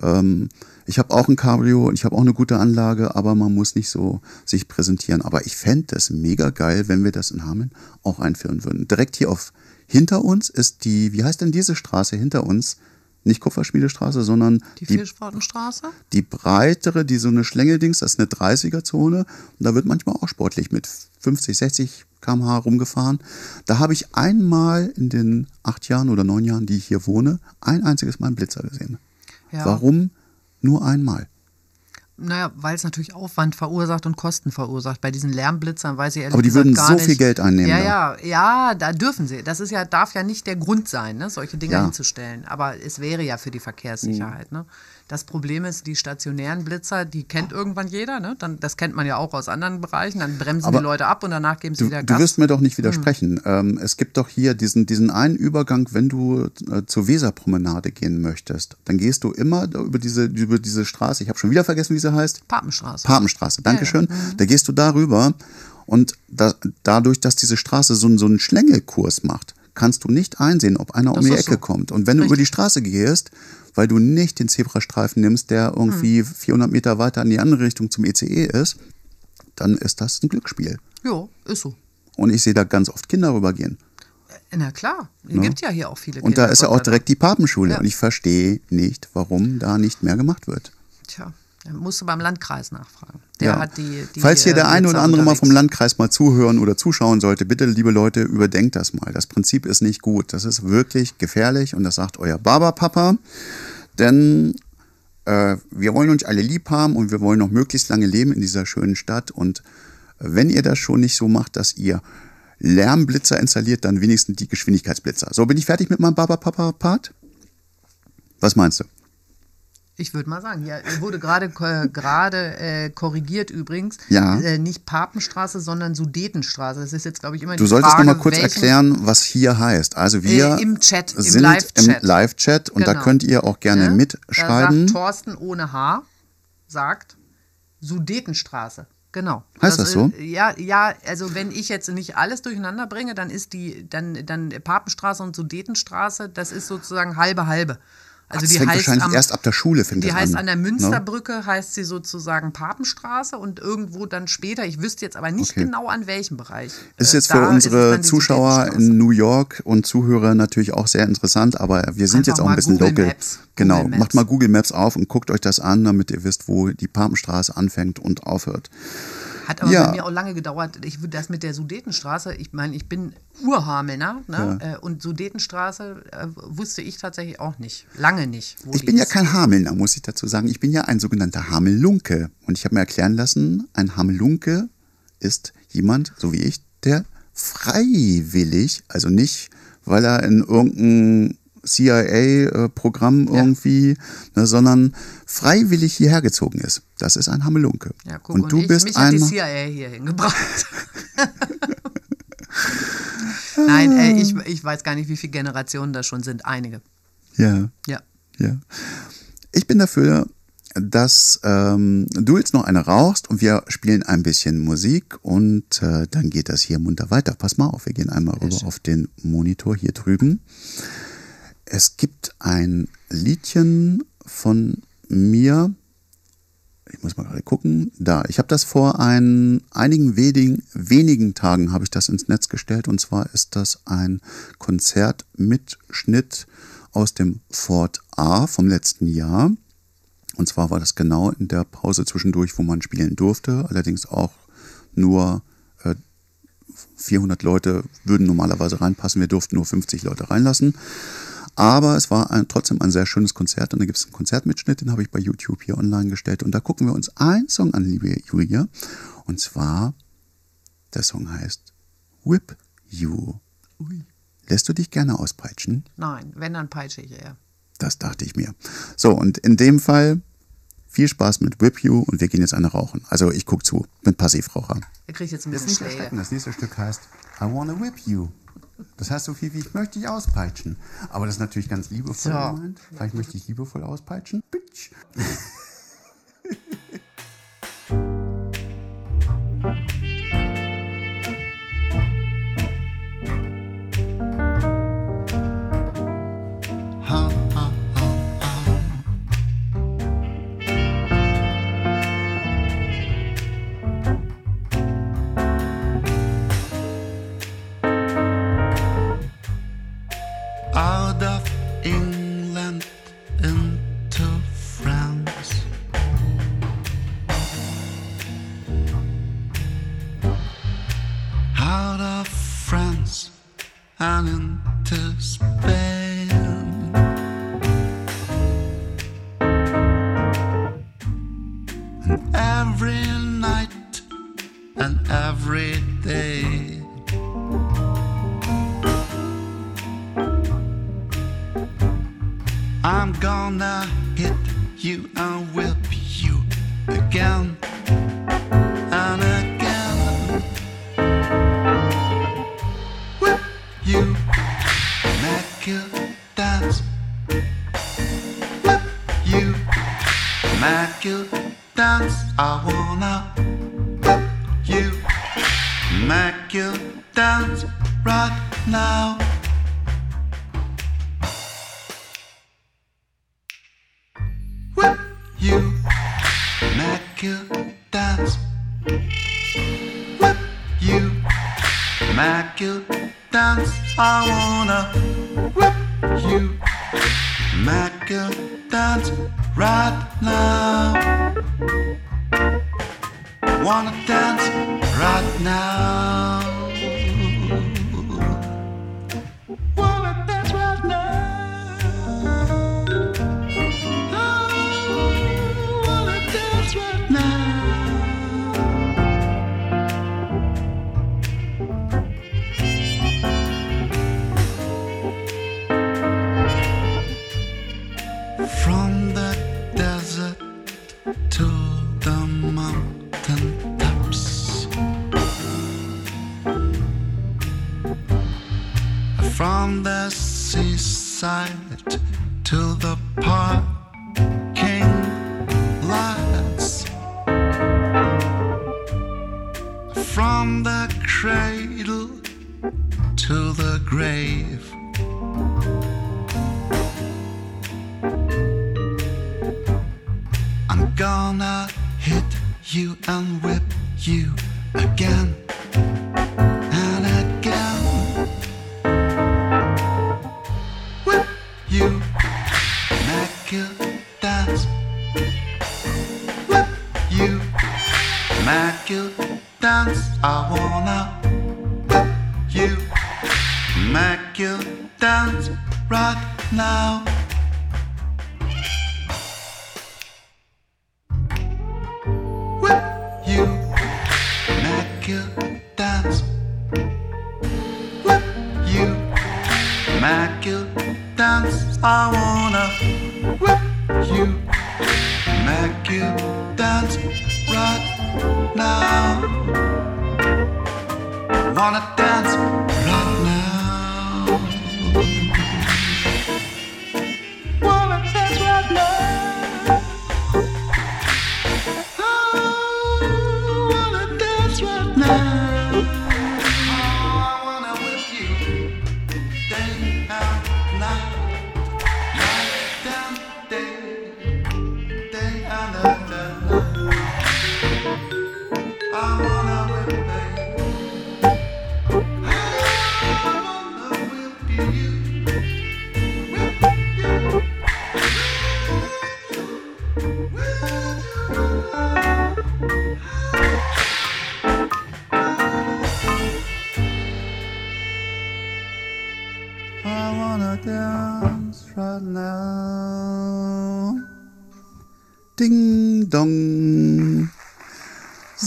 Ähm, ich habe auch ein Cabrio ich habe auch eine gute Anlage, aber man muss nicht so sich präsentieren. Aber ich fände es mega geil, wenn wir das in Hameln auch einführen würden. Direkt hier auf hinter uns ist die, wie heißt denn diese Straße hinter uns? Nicht Kupferschmiedestraße, sondern Die die Vierschwartenstraße? die breitere, die so eine Schlängeldings, das ist eine 30er-Zone. Und da wird manchmal auch sportlich mit 50, 60 km/h rumgefahren. Da habe ich einmal in den acht Jahren oder neun Jahren, die ich hier wohne, ein einziges Mal einen Blitzer gesehen. Ja. Warum nur einmal? Naja, weil es natürlich Aufwand verursacht und Kosten verursacht. Bei diesen Lärmblitzern weiß ich ehrlich Aber die würden so nicht. viel Geld einnehmen Ja, da. ja, ja, da dürfen sie. Das ist ja, darf ja nicht der Grund sein, ne, solche Dinge Ja. hinzustellen. Aber es wäre ja für die Verkehrssicherheit. Mhm. Ne? Das Problem ist, die stationären Blitzer, die kennt irgendwann jeder. Ne? Dann, das kennt man ja auch aus anderen Bereichen. Dann bremsen Aber die Leute ab und danach geben sie Du, wieder du Gas. wirst mir doch nicht widersprechen. Ähm, es gibt doch hier diesen, diesen einen Übergang, wenn du äh, zur Weserpromenade gehen möchtest. Dann gehst du immer über diese, über diese Straße. Ich habe schon wieder vergessen, wie sie heißt. Papenstraße. Papenstraße, Dankeschön. Ja, ja. Da gehst du darüber und da, dadurch, dass diese Straße so, so einen Schlängelkurs macht, kannst du nicht einsehen, ob einer um Das die ist Ecke so. kommt. Und wenn du über die Straße gehst, weil du nicht den Zebrastreifen nimmst, der irgendwie Hm. 400 Meter weiter in die andere Richtung zum ECE ist, dann ist das ein Glücksspiel. Jo, ist so. Und ich sehe da ganz oft Kinder rübergehen. Na klar, es gibt ja hier auch viele Und da ist ja auch direkt die Papenschule. Ja. Und ich verstehe nicht, warum da nicht mehr gemacht wird. Tja, musst du beim Landkreis nachfragen. Der Ja. hat die, die Falls hier äh, der eine oder andere mal vom unterwegs. Landkreis mal zuhören oder zuschauen sollte, bitte, liebe Leute, überdenkt das mal. Das Prinzip ist nicht gut. Das ist wirklich gefährlich und das sagt euer Barberpapa. Denn äh, wir wollen uns alle lieb haben und wir wollen noch möglichst lange leben in dieser schönen Stadt. Und wenn ihr das schon nicht so macht, dass ihr Lärmblitzer installiert, dann wenigstens die Geschwindigkeitsblitzer. So, bin ich fertig mit meinem Barberpapa-Part? Was meinst du? Ich würde mal sagen, ja, wurde gerade äh, gerade äh, korrigiert übrigens. Ja. Äh, nicht Papenstraße, sondern Sudetenstraße. Das ist jetzt, glaube ich, immer Du die solltest Frage, noch mal kurz erklären, was hier heißt. Also wir Äh, im Chat, im sind Live-Chat. im Live-Chat und da Genau. könnt ihr auch gerne Ne? Da mitschreiben. sagt Thorsten ohne H, sagt Sudetenstraße. Genau. Heißt das so? ist- Ja, ja, also wenn ich jetzt nicht alles durcheinander bringe, dann ist die, dann, dann Papenstraße und Sudetenstraße, das ist sozusagen halbe halbe. Also das die fängt heißt wahrscheinlich am, erst ab der Schule fängt Die das heißt an. an der ne? Münsterbrücke, heißt sie sozusagen Papenstraße und irgendwo dann später, ich wüsste jetzt aber nicht Okay. genau an welchem Bereich. Ist Äh, jetzt für unsere die Zuschauer in New York und Zuhörer natürlich auch sehr interessant, aber wir sind Einfach jetzt auch ein bisschen Google local. Maps. Genau, macht mal Google Maps auf und guckt euch das an, damit ihr wisst, wo die Papenstraße anfängt und aufhört. Hat aber Ja. bei mir auch lange gedauert. Ich würde das mit der Sudetenstraße, ich meine, ich bin Urhamelner ne? äh, und Sudetenstraße äh, wusste ich tatsächlich auch nicht. Lange nicht. Ich bin ja kein Hamelner, muss ich dazu sagen. Ich bin ja ein sogenannter Hamelunke. Und ich habe mir erklären lassen, ein Hamelunke ist jemand, so wie ich, der freiwillig, also nicht, weil er in irgendein CIA-Programm Ja. irgendwie, ne, sondern freiwillig hierher gezogen ist. Das ist ein Hammelunke. Ja, guck, und du ich, bist mich hat ein. die CIA hier hingebracht. Nein, äh, ich, ich weiß gar nicht, wie viele Generationen das schon sind. Einige. Ja. Ja. Ja. Ich bin dafür, dass ähm, du jetzt noch eine rauchst und wir spielen ein bisschen Musik und äh, dann geht das hier munter weiter. Pass mal auf, wir gehen einmal rüber auf den Monitor hier drüben. Es gibt ein Liedchen von mir. Ich muss mal gerade gucken. Da, ich habe das vor ein, einigen wenigen, wenigen Tagen habe ich das ins Netz gestellt und zwar ist das ein Konzertmitschnitt aus dem Fort A vom letzten Jahr. Und zwar war das genau in der Pause zwischendurch, wo man spielen durfte. Allerdings auch nur äh, 400 Leute würden normalerweise reinpassen. Wir durften nur 50 Leute reinlassen. Aber es war ein, trotzdem ein sehr schönes Konzert und da gibt es einen Konzertmitschnitt, den habe ich bei YouTube hier online gestellt. Und da gucken wir uns einen Song an, liebe Julia. Und zwar, der Song heißt Whip You. Lässt du dich gerne auspeitschen? Nein, wenn, dann peitsche ich eher. Das dachte ich mir. So, und in dem Fall viel Spaß mit Whip You und wir gehen jetzt eine rauchen. Also ich gucke zu, bin Passivraucher. Er kriegt jetzt ein Das bisschen. Das nächste Stück heißt I wanna whip you. Das heißt so viel wie ich möchte dich auspeitschen. Aber das ist natürlich ganz liebevoll So. gemeint. Vielleicht möchte ich liebevoll auspeitschen. Bitch. From the seaside to the parking lots. From the cradle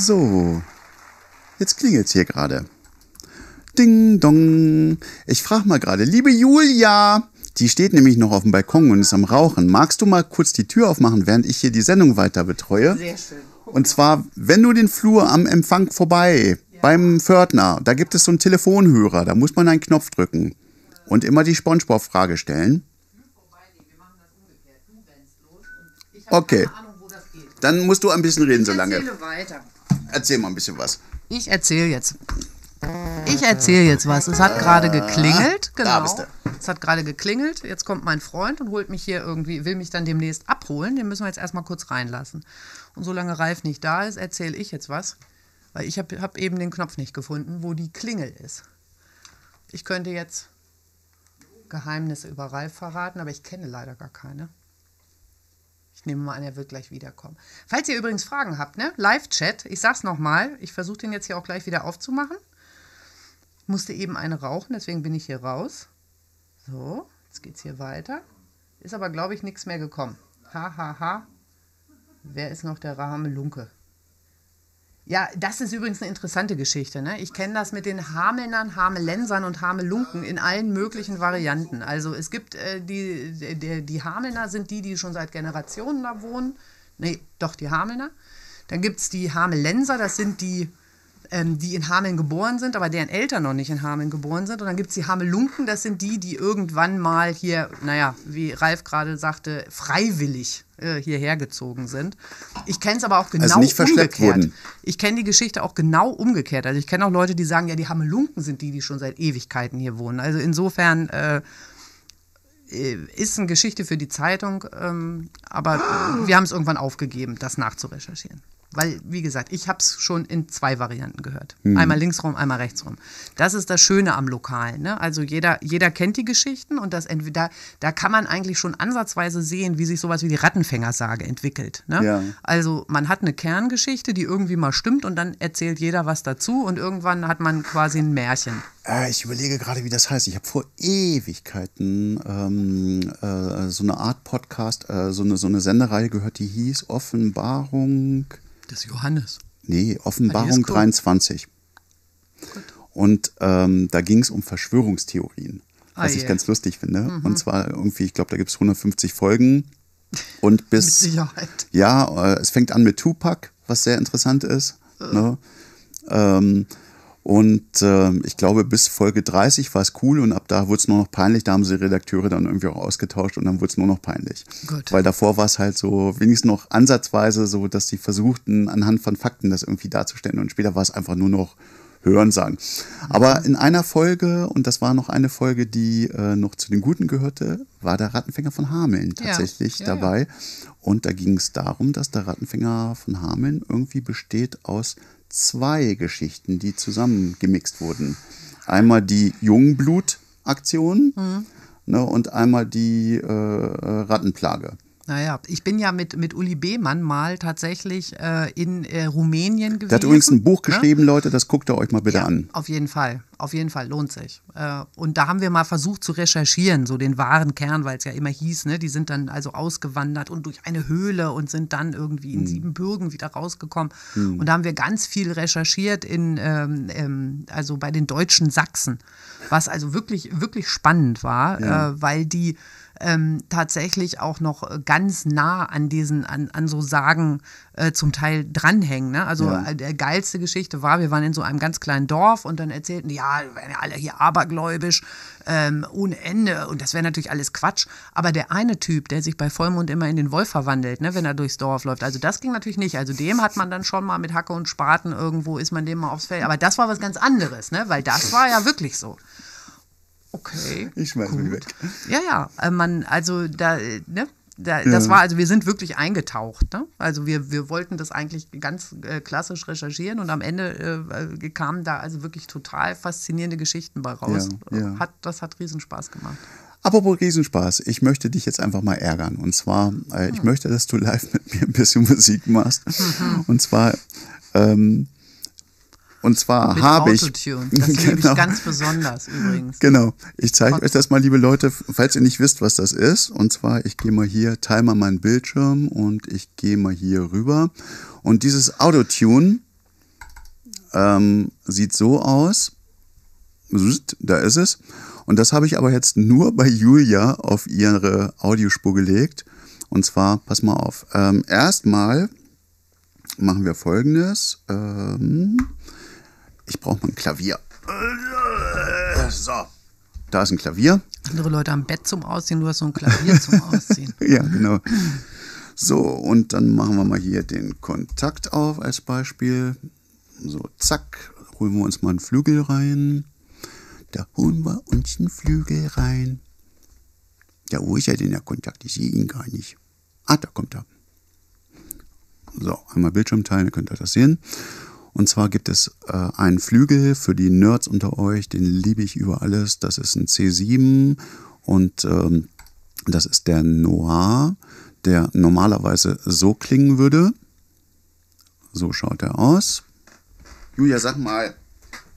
So, jetzt klingelt's hier gerade. Ding dong. Ich frage mal gerade, liebe Julia, die steht nämlich noch auf dem Balkon und ist am Rauchen. Magst du mal kurz die Tür aufmachen, während ich hier die Sendung weiter betreue? Sehr schön. Und zwar, wenn du den Flur am Empfang vorbei, beim Pförtner, da gibt es so einen Telefonhörer, da muss man einen Knopf drücken und immer die Spongebob-Frage stellen. Okay. Dann musst du ein bisschen reden so lange. Erzähle weiter. Erzähl mal ein bisschen was. Ich erzähle jetzt. Ich erzähle jetzt was. Es hat gerade geklingelt. Genau. da bist du. Es hat gerade geklingelt. Jetzt kommt mein Freund und holt mich hier irgendwie, will mich dann demnächst abholen. Den müssen wir jetzt erstmal kurz reinlassen. Und solange Ralf nicht da ist, erzähle ich jetzt was. Weil ich habe hab eben den Knopf nicht gefunden, wo die Klingel ist. Ich könnte jetzt Geheimnisse über Ralf verraten, aber ich kenne leider gar keine. Ich nehme mal an, er wird gleich wiederkommen. Falls ihr übrigens Fragen habt, ne? Live-Chat, ich sag's nochmal, ich versuche den jetzt hier auch gleich wieder aufzumachen. Ich musste eben eine rauchen, deswegen bin ich hier raus. So, jetzt geht's hier weiter. Ist aber, glaube ich, nichts mehr gekommen. Ha, ha, ha. Wer ist noch der rahme Lunke? Ja, das ist übrigens eine interessante Geschichte. Ne? Ich kenne das mit den Hamelnern, Hamelensern und Hamelunken in allen möglichen Varianten. Also es gibt äh, die, die, die Hamelner sind die, die schon seit Generationen da wohnen. Nee, doch, die Hamelner. Dann gibt es die Hamelenser, das sind die, ähm, die in Hameln geboren sind, aber deren Eltern noch nicht in Hameln geboren sind. Und dann gibt es die Hamelunken, das sind die, die irgendwann mal hier, naja, wie Ralf gerade sagte, freiwillig äh, hierher gezogen sind. Ich kenne es aber auch genau Also nicht umgekehrt. wurden. Ich kenne die Geschichte auch genau umgekehrt. Also ich kenne auch Leute, die sagen, ja, die Hamelunken sind die, die schon seit Ewigkeiten hier wohnen. Also insofern äh, äh, ist eine Geschichte für die Zeitung, ähm, aber wir haben es irgendwann aufgegeben, das nachzurecherchieren. Weil, wie gesagt, ich habe es schon in zwei Varianten gehört. Einmal linksrum, einmal rechtsrum. Das ist das Schöne am Lokalen. Ne? Also jeder, jeder kennt die Geschichten und das entweder, da kann man eigentlich schon ansatzweise sehen, wie sich sowas wie die Rattenfängersage entwickelt. Ne? Ja. Also man hat eine Kerngeschichte, die irgendwie mal stimmt und dann erzählt jeder was dazu und irgendwann hat man quasi ein Märchen. Äh, ich überlege gerade, wie das heißt. Ich habe vor Ewigkeiten ähm, äh, so eine Art Podcast, äh, so, eine, so eine Sendereihe gehört, die hieß Offenbarung. Ist Johannes. Nee, Offenbarung Ah, die ist cool. 23. Und ähm, da ging es um Verschwörungstheorien, Ah, was ich yeah. Mhm. ganz lustig finde. Und zwar irgendwie, ich glaube, da gibt es 150 Folgen. Und bis. Mit Sicherheit. Ja, äh, es fängt an mit Tupac, was sehr interessant ist. Ne? Ähm, und ähm, ich glaube, bis Folge 30 war es cool und ab da wurde es nur noch peinlich. Da haben sie Redakteure dann irgendwie auch ausgetauscht und dann wurde es nur noch peinlich. Gut. Weil davor war es halt so wenigstens noch ansatzweise so, dass sie versuchten, anhand von Fakten das irgendwie darzustellen. Und später war es einfach nur noch Hörensagen. Aber in einer Folge, und das war noch eine Folge, die äh, noch zu den Guten gehörte, war der Rattenfänger von Hameln Ja, tatsächlich ja, ja. dabei. Und da ging es darum, dass der Rattenfänger von Hameln irgendwie besteht aus zwei Geschichten, die zusammengemixt wurden. Einmal die Jungblut-Aktion Mhm. ne, und einmal die äh, Rattenplage. Naja, ich bin ja mit, mit Uli Behmann mal tatsächlich äh, in äh, Rumänien gewesen. Der hat übrigens ein Buch ne? geschrieben, Leute, das guckt ihr euch mal bitte Ja, an. auf jeden Fall. Auf jeden Fall, lohnt sich. Äh, und da haben wir mal versucht zu recherchieren, so den wahren Kern, weil es ja immer hieß, ne? die sind dann also ausgewandert und durch eine Höhle und sind dann irgendwie Hm. in Siebenbürgen wieder rausgekommen. Und da haben wir ganz viel recherchiert in, ähm, ähm, also bei den deutschen Sachsen, was also wirklich, wirklich spannend war, Ja. äh, weil die ähm, tatsächlich auch noch äh, ganz nah an diesen, an, an so Sagen äh, zum Teil dranhängen. Ne? Also Ja. äh, der geilste Geschichte war, wir waren in so einem ganz kleinen Dorf und dann erzählten die, ja, wir werden ja alle hier abergläubisch, ähm, ohne Ende und das wäre natürlich alles Quatsch. Aber der eine Typ, der sich bei Vollmond immer in den Wolf verwandelt, ne, wenn er durchs Dorf läuft, also das ging natürlich nicht. Also dem hat man dann schon mal mit Hacke und Spaten irgendwo, ist man dem mal aufs Feld. Aber das war was ganz anderes, ne? weil das war ja wirklich so. Okay. Ich schmeiß mich weg. Ja, ja, äh, man, also da, äh, ne? Da, Das war, also wir sind wirklich eingetaucht. Ne? Also wir, wir wollten das eigentlich ganz äh, klassisch recherchieren und am Ende äh, äh, kamen da also wirklich total faszinierende Geschichten bei raus. Ja, ja. Hat, das hat riesen Spaß gemacht. Apropos Riesenspaß, ich möchte dich jetzt einfach mal ärgern. Und zwar, äh, ich möchte, dass du live mit mir ein bisschen Musik machst. Und zwar, ähm, und zwar habe ich. Autotune. Das liebe ich Genau. ganz besonders übrigens. Genau. Ich zeige euch das mal, liebe Leute, falls ihr nicht wisst, was das ist. Und zwar, ich gehe mal hier, teile mal meinen Bildschirm und ich gehe mal hier rüber. Und dieses Autotune ähm, sieht so aus. Da ist es. Und das habe ich aber jetzt nur bei Julia auf ihre Audiospur gelegt. Und zwar, pass mal auf. Ähm, erstmal machen wir folgendes. Ähm, ich brauche mal ein Klavier. So. Da ist ein Klavier. Andere Leute am Bett zum Ausziehen, du hast so ein Klavier zum Ausziehen. Ja, genau. So, und dann machen wir mal hier den Kontakt auf als Beispiel. So, zack, holen wir uns mal einen Flügel rein. Da holen wir uns einen Flügel rein. Ja, wo ist er denn der Kontakt? Ich sehe ihn gar nicht. Ah, da kommt er. So, einmal Bildschirm teilen, dann könnt ihr das sehen. Und zwar gibt es äh, einen Flügel für die Nerds unter euch, den liebe ich über alles. Das ist ein C7 und ähm, das ist der Noir, der normalerweise so klingen würde. So schaut er aus. Julia, sag mal,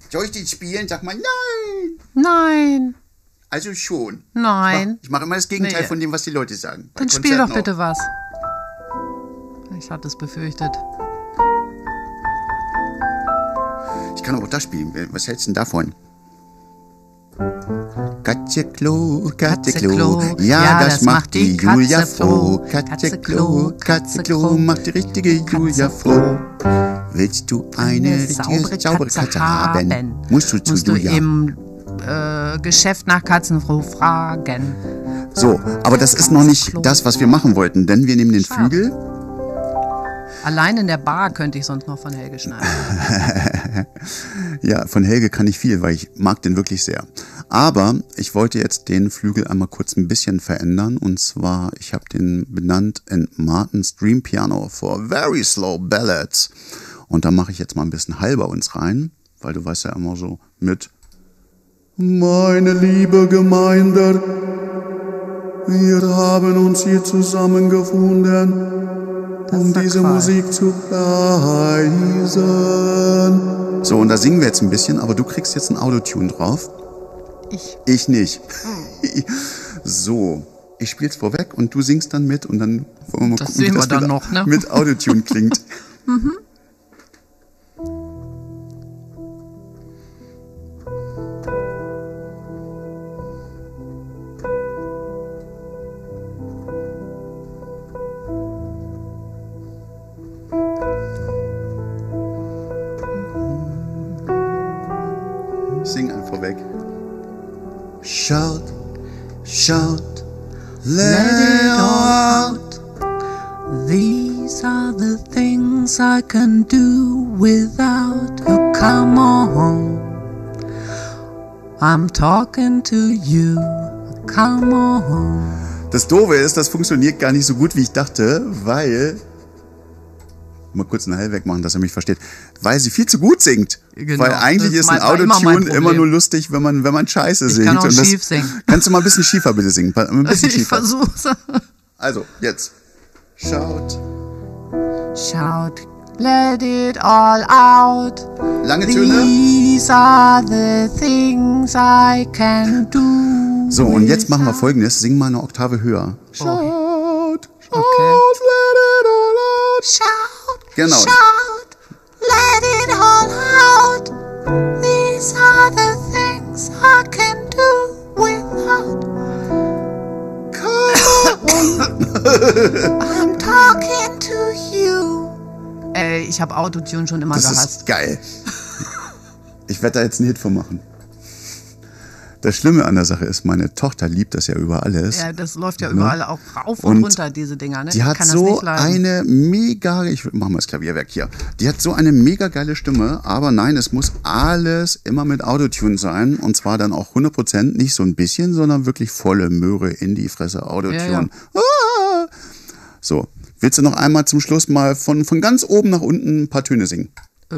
soll ich den spielen? Sag mal, nein. Nein, Also schon. nein. Ich mache immer das Gegenteil Nee. von dem, was die Leute sagen. Dann spiel doch Konzerten bitte was. Ich hatte es befürchtet. Ich kann auch das spielen. Was hältst du denn davon? Katzeklo, Katzeklo, Katzeklo, ja, das, macht die Julia froh. Katzeklo, Katzeklo, Katzeklo, macht die richtige Julia froh. Willst du eine richtige saubere Katze haben, musst du zu musst Julia. du im äh, Geschäft nach Katzenfroh fragen. So, aber das ist noch nicht das, was wir machen wollten, denn wir nehmen den. Flügel. Allein in der Bar könnte ich sonst noch von Helge schneiden. Ja, von Helge kann ich viel, weil ich mag den wirklich sehr. Aber ich wollte jetzt den Flügel einmal kurz ein bisschen verändern. Und zwar, ich habe den benannt in Martin's Dream Piano for Very Slow Ballads. Und da mache ich jetzt mal ein bisschen Hall bei uns rein, weil du weißt ja immer so mit Meine liebe Gemeinde, wir haben uns hier zusammengefunden, um diese. Musik zu preisen. So, und da singen wir jetzt ein bisschen, aber du kriegst jetzt ein Autotune drauf. Ich. Ich nicht. so, ich spiel's vorweg und du singst dann mit und dann wollen wir mal Das gucken, sehen wie wir das dann mit, noch, ne? mit Autotune klingt. Sing Shout, shout, let it all out. These are the things I can do without you. Come on. I'm talking to you. Come on. Das Doofe ist, das funktioniert gar nicht so gut, wie ich dachte, weil. Mal kurz einen Hall wegmachen, dass er mich versteht. Weil sie viel zu gut singt. Genau, weil eigentlich das ist ein immer Autotune immer, Problem. nur lustig, wenn man, wenn man Scheiße Ich singt. kann auch Und das- schief singen. Kannst du mal ein bisschen schiefer bitte singen? Ein bisschen Ich schiefer. versuch's. Also, jetzt. Schaut. Shout, let it all out. Lange Töne. These are the things I can do. So, und jetzt machen wir folgendes. Sing mal eine Oktave höher. Shout, shout, let it all out. Shout, Genau. shout, let it all out. These are the things I can do without. Come on. I'm talking to you. Ey, ich habe Autotune schon immer das gehasst. Das ist geil. Ich werde da jetzt einen Hit von machen. Das Schlimme an der Sache ist, meine Tochter liebt das ja über alles. Ja, das läuft ja überall auch rauf und, Ne? Und runter, diese Dinger. Ne? Die hat so eine mega, ich mach mal das Klavierwerk hier. Die hat so eine mega geile Stimme, aber nein, es muss alles immer mit Autotune sein und zwar dann auch 100%, nicht so ein bisschen, sondern wirklich volle Möhre in die Fresse Autotune. Ah! So, willst du noch einmal zum Schluss mal von, von ganz oben nach unten ein paar Töne singen? Äh,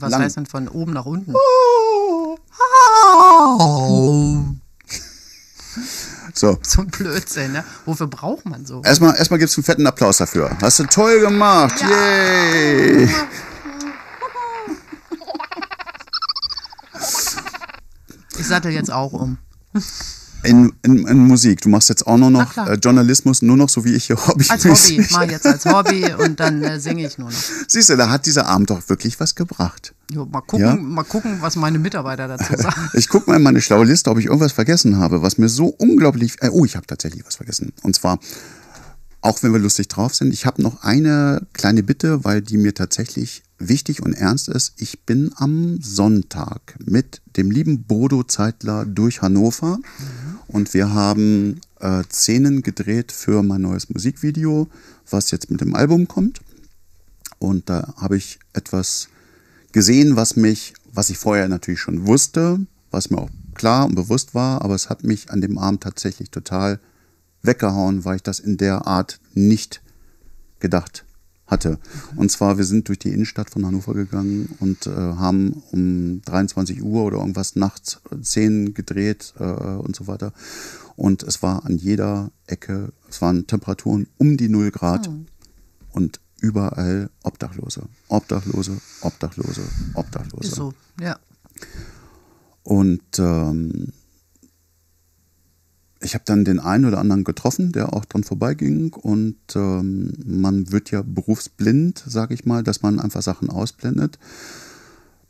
was Lang. heißt denn von oben nach unten? So, So ein Blödsinn, ne? Wofür braucht man so? erstmal, erstmal gibt's einen fetten Applaus dafür. Hast du toll gemacht. Yay! Ich sattel jetzt auch um. In, in, in Musik. Du machst jetzt auch nur noch äh, Journalismus, nur noch so wie ich hier Hobby. Als Hobby, mach jetzt als Hobby und dann äh, singe ich nur noch. Siehst du, da hat dieser Abend doch wirklich was gebracht. Jo, mal, gucken, Ja? mal gucken, was meine Mitarbeiter dazu sagen. Ich gucke mal in meine schlaue Liste, ob ich irgendwas vergessen habe, was mir so unglaublich. Äh, oh, ich habe tatsächlich was vergessen. Und zwar, auch wenn wir lustig drauf sind, ich habe noch eine kleine Bitte, weil die mir tatsächlich wichtig und ernst ist. Ich bin am Sonntag mit dem lieben Bodo Zeitler durch Hannover und wir haben äh, Szenen gedreht für mein neues Musikvideo, was jetzt mit dem Album kommt. Und da habe ich etwas gesehen, was mich, was ich vorher natürlich schon wusste, was mir auch klar und bewusst war, aber es hat mich an dem Abend tatsächlich total weggehauen, weil ich das in der Art nicht gedacht hatte. Und zwar, wir sind durch die Innenstadt von Hannover gegangen und äh, haben um 23 Uhr oder irgendwas nachts Szenen gedreht äh, und so weiter. Und es war an jeder Ecke, es waren Temperaturen um die 0 Grad und überall Obdachlose. Obdachlose, Obdachlose, Obdachlose. Ist so, ja. Und ähm, ich habe dann den einen oder anderen getroffen, der auch dran vorbeiging. Und ähm, man wird ja berufsblind, sage ich mal, dass man einfach Sachen ausblendet.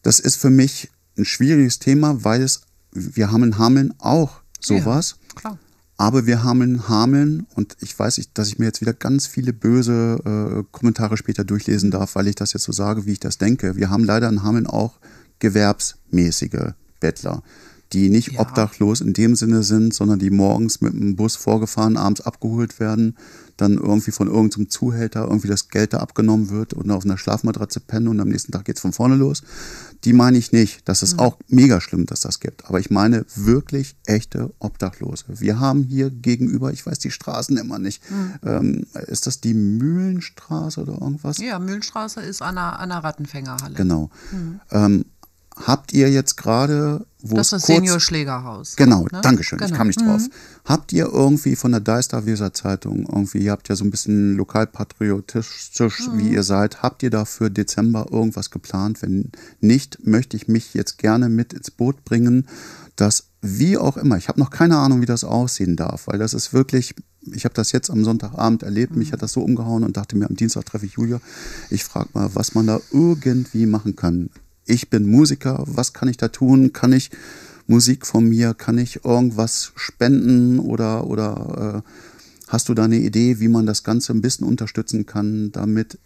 Das ist für mich ein schwieriges Thema, weil es, wir haben in Hameln auch sowas. Klar. Aber wir haben in Hameln, und ich weiß, dass ich mir jetzt wieder ganz viele böse äh, Kommentare später durchlesen darf, weil ich das jetzt so sage, wie ich das denke. Wir haben leider in Hameln auch gewerbsmäßige Bettler, die nicht Ja. obdachlos in dem Sinne sind, sondern die morgens mit dem Bus vorgefahren, abends abgeholt werden, dann irgendwie von irgendeinem Zuhälter irgendwie das Geld da abgenommen wird und auf einer Schlafmatratze pennen und am nächsten Tag geht's von vorne los. Die meine ich nicht. Das ist auch mega schlimm, dass das gibt. Aber ich meine wirklich echte Obdachlose. Wir haben hier gegenüber, ich weiß die Straßen immer nicht, ähm, ist das die Mühlenstraße oder irgendwas? Ja, Mühlenstraße ist an der, an der Rattenfängerhalle. Genau. Ähm, habt ihr jetzt gerade, wo Das ist das kurz Senior Schlägerhaus. Genau, ne? Dankeschön, ich Genau. kam nicht drauf. Habt ihr irgendwie von der Deister Weser Zeitung, irgendwie, ihr habt ja so ein bisschen lokalpatriotisch, wie ihr seid, habt ihr da für Dezember irgendwas geplant? Wenn nicht, möchte ich mich jetzt gerne mit ins Boot bringen, dass wie auch immer, ich habe noch keine Ahnung, wie das aussehen darf, weil das ist wirklich, ich habe das jetzt am Sonntagabend erlebt, mich hat das so umgehauen und dachte mir, am Dienstag treffe ich Julia. Ich frage mal, was man da irgendwie machen kann. Ich bin Musiker, was kann ich da tun? Kann ich Musik von mir, kann ich irgendwas spenden oder, oder äh, hast du da eine Idee, wie man das Ganze ein bisschen unterstützen kann, damit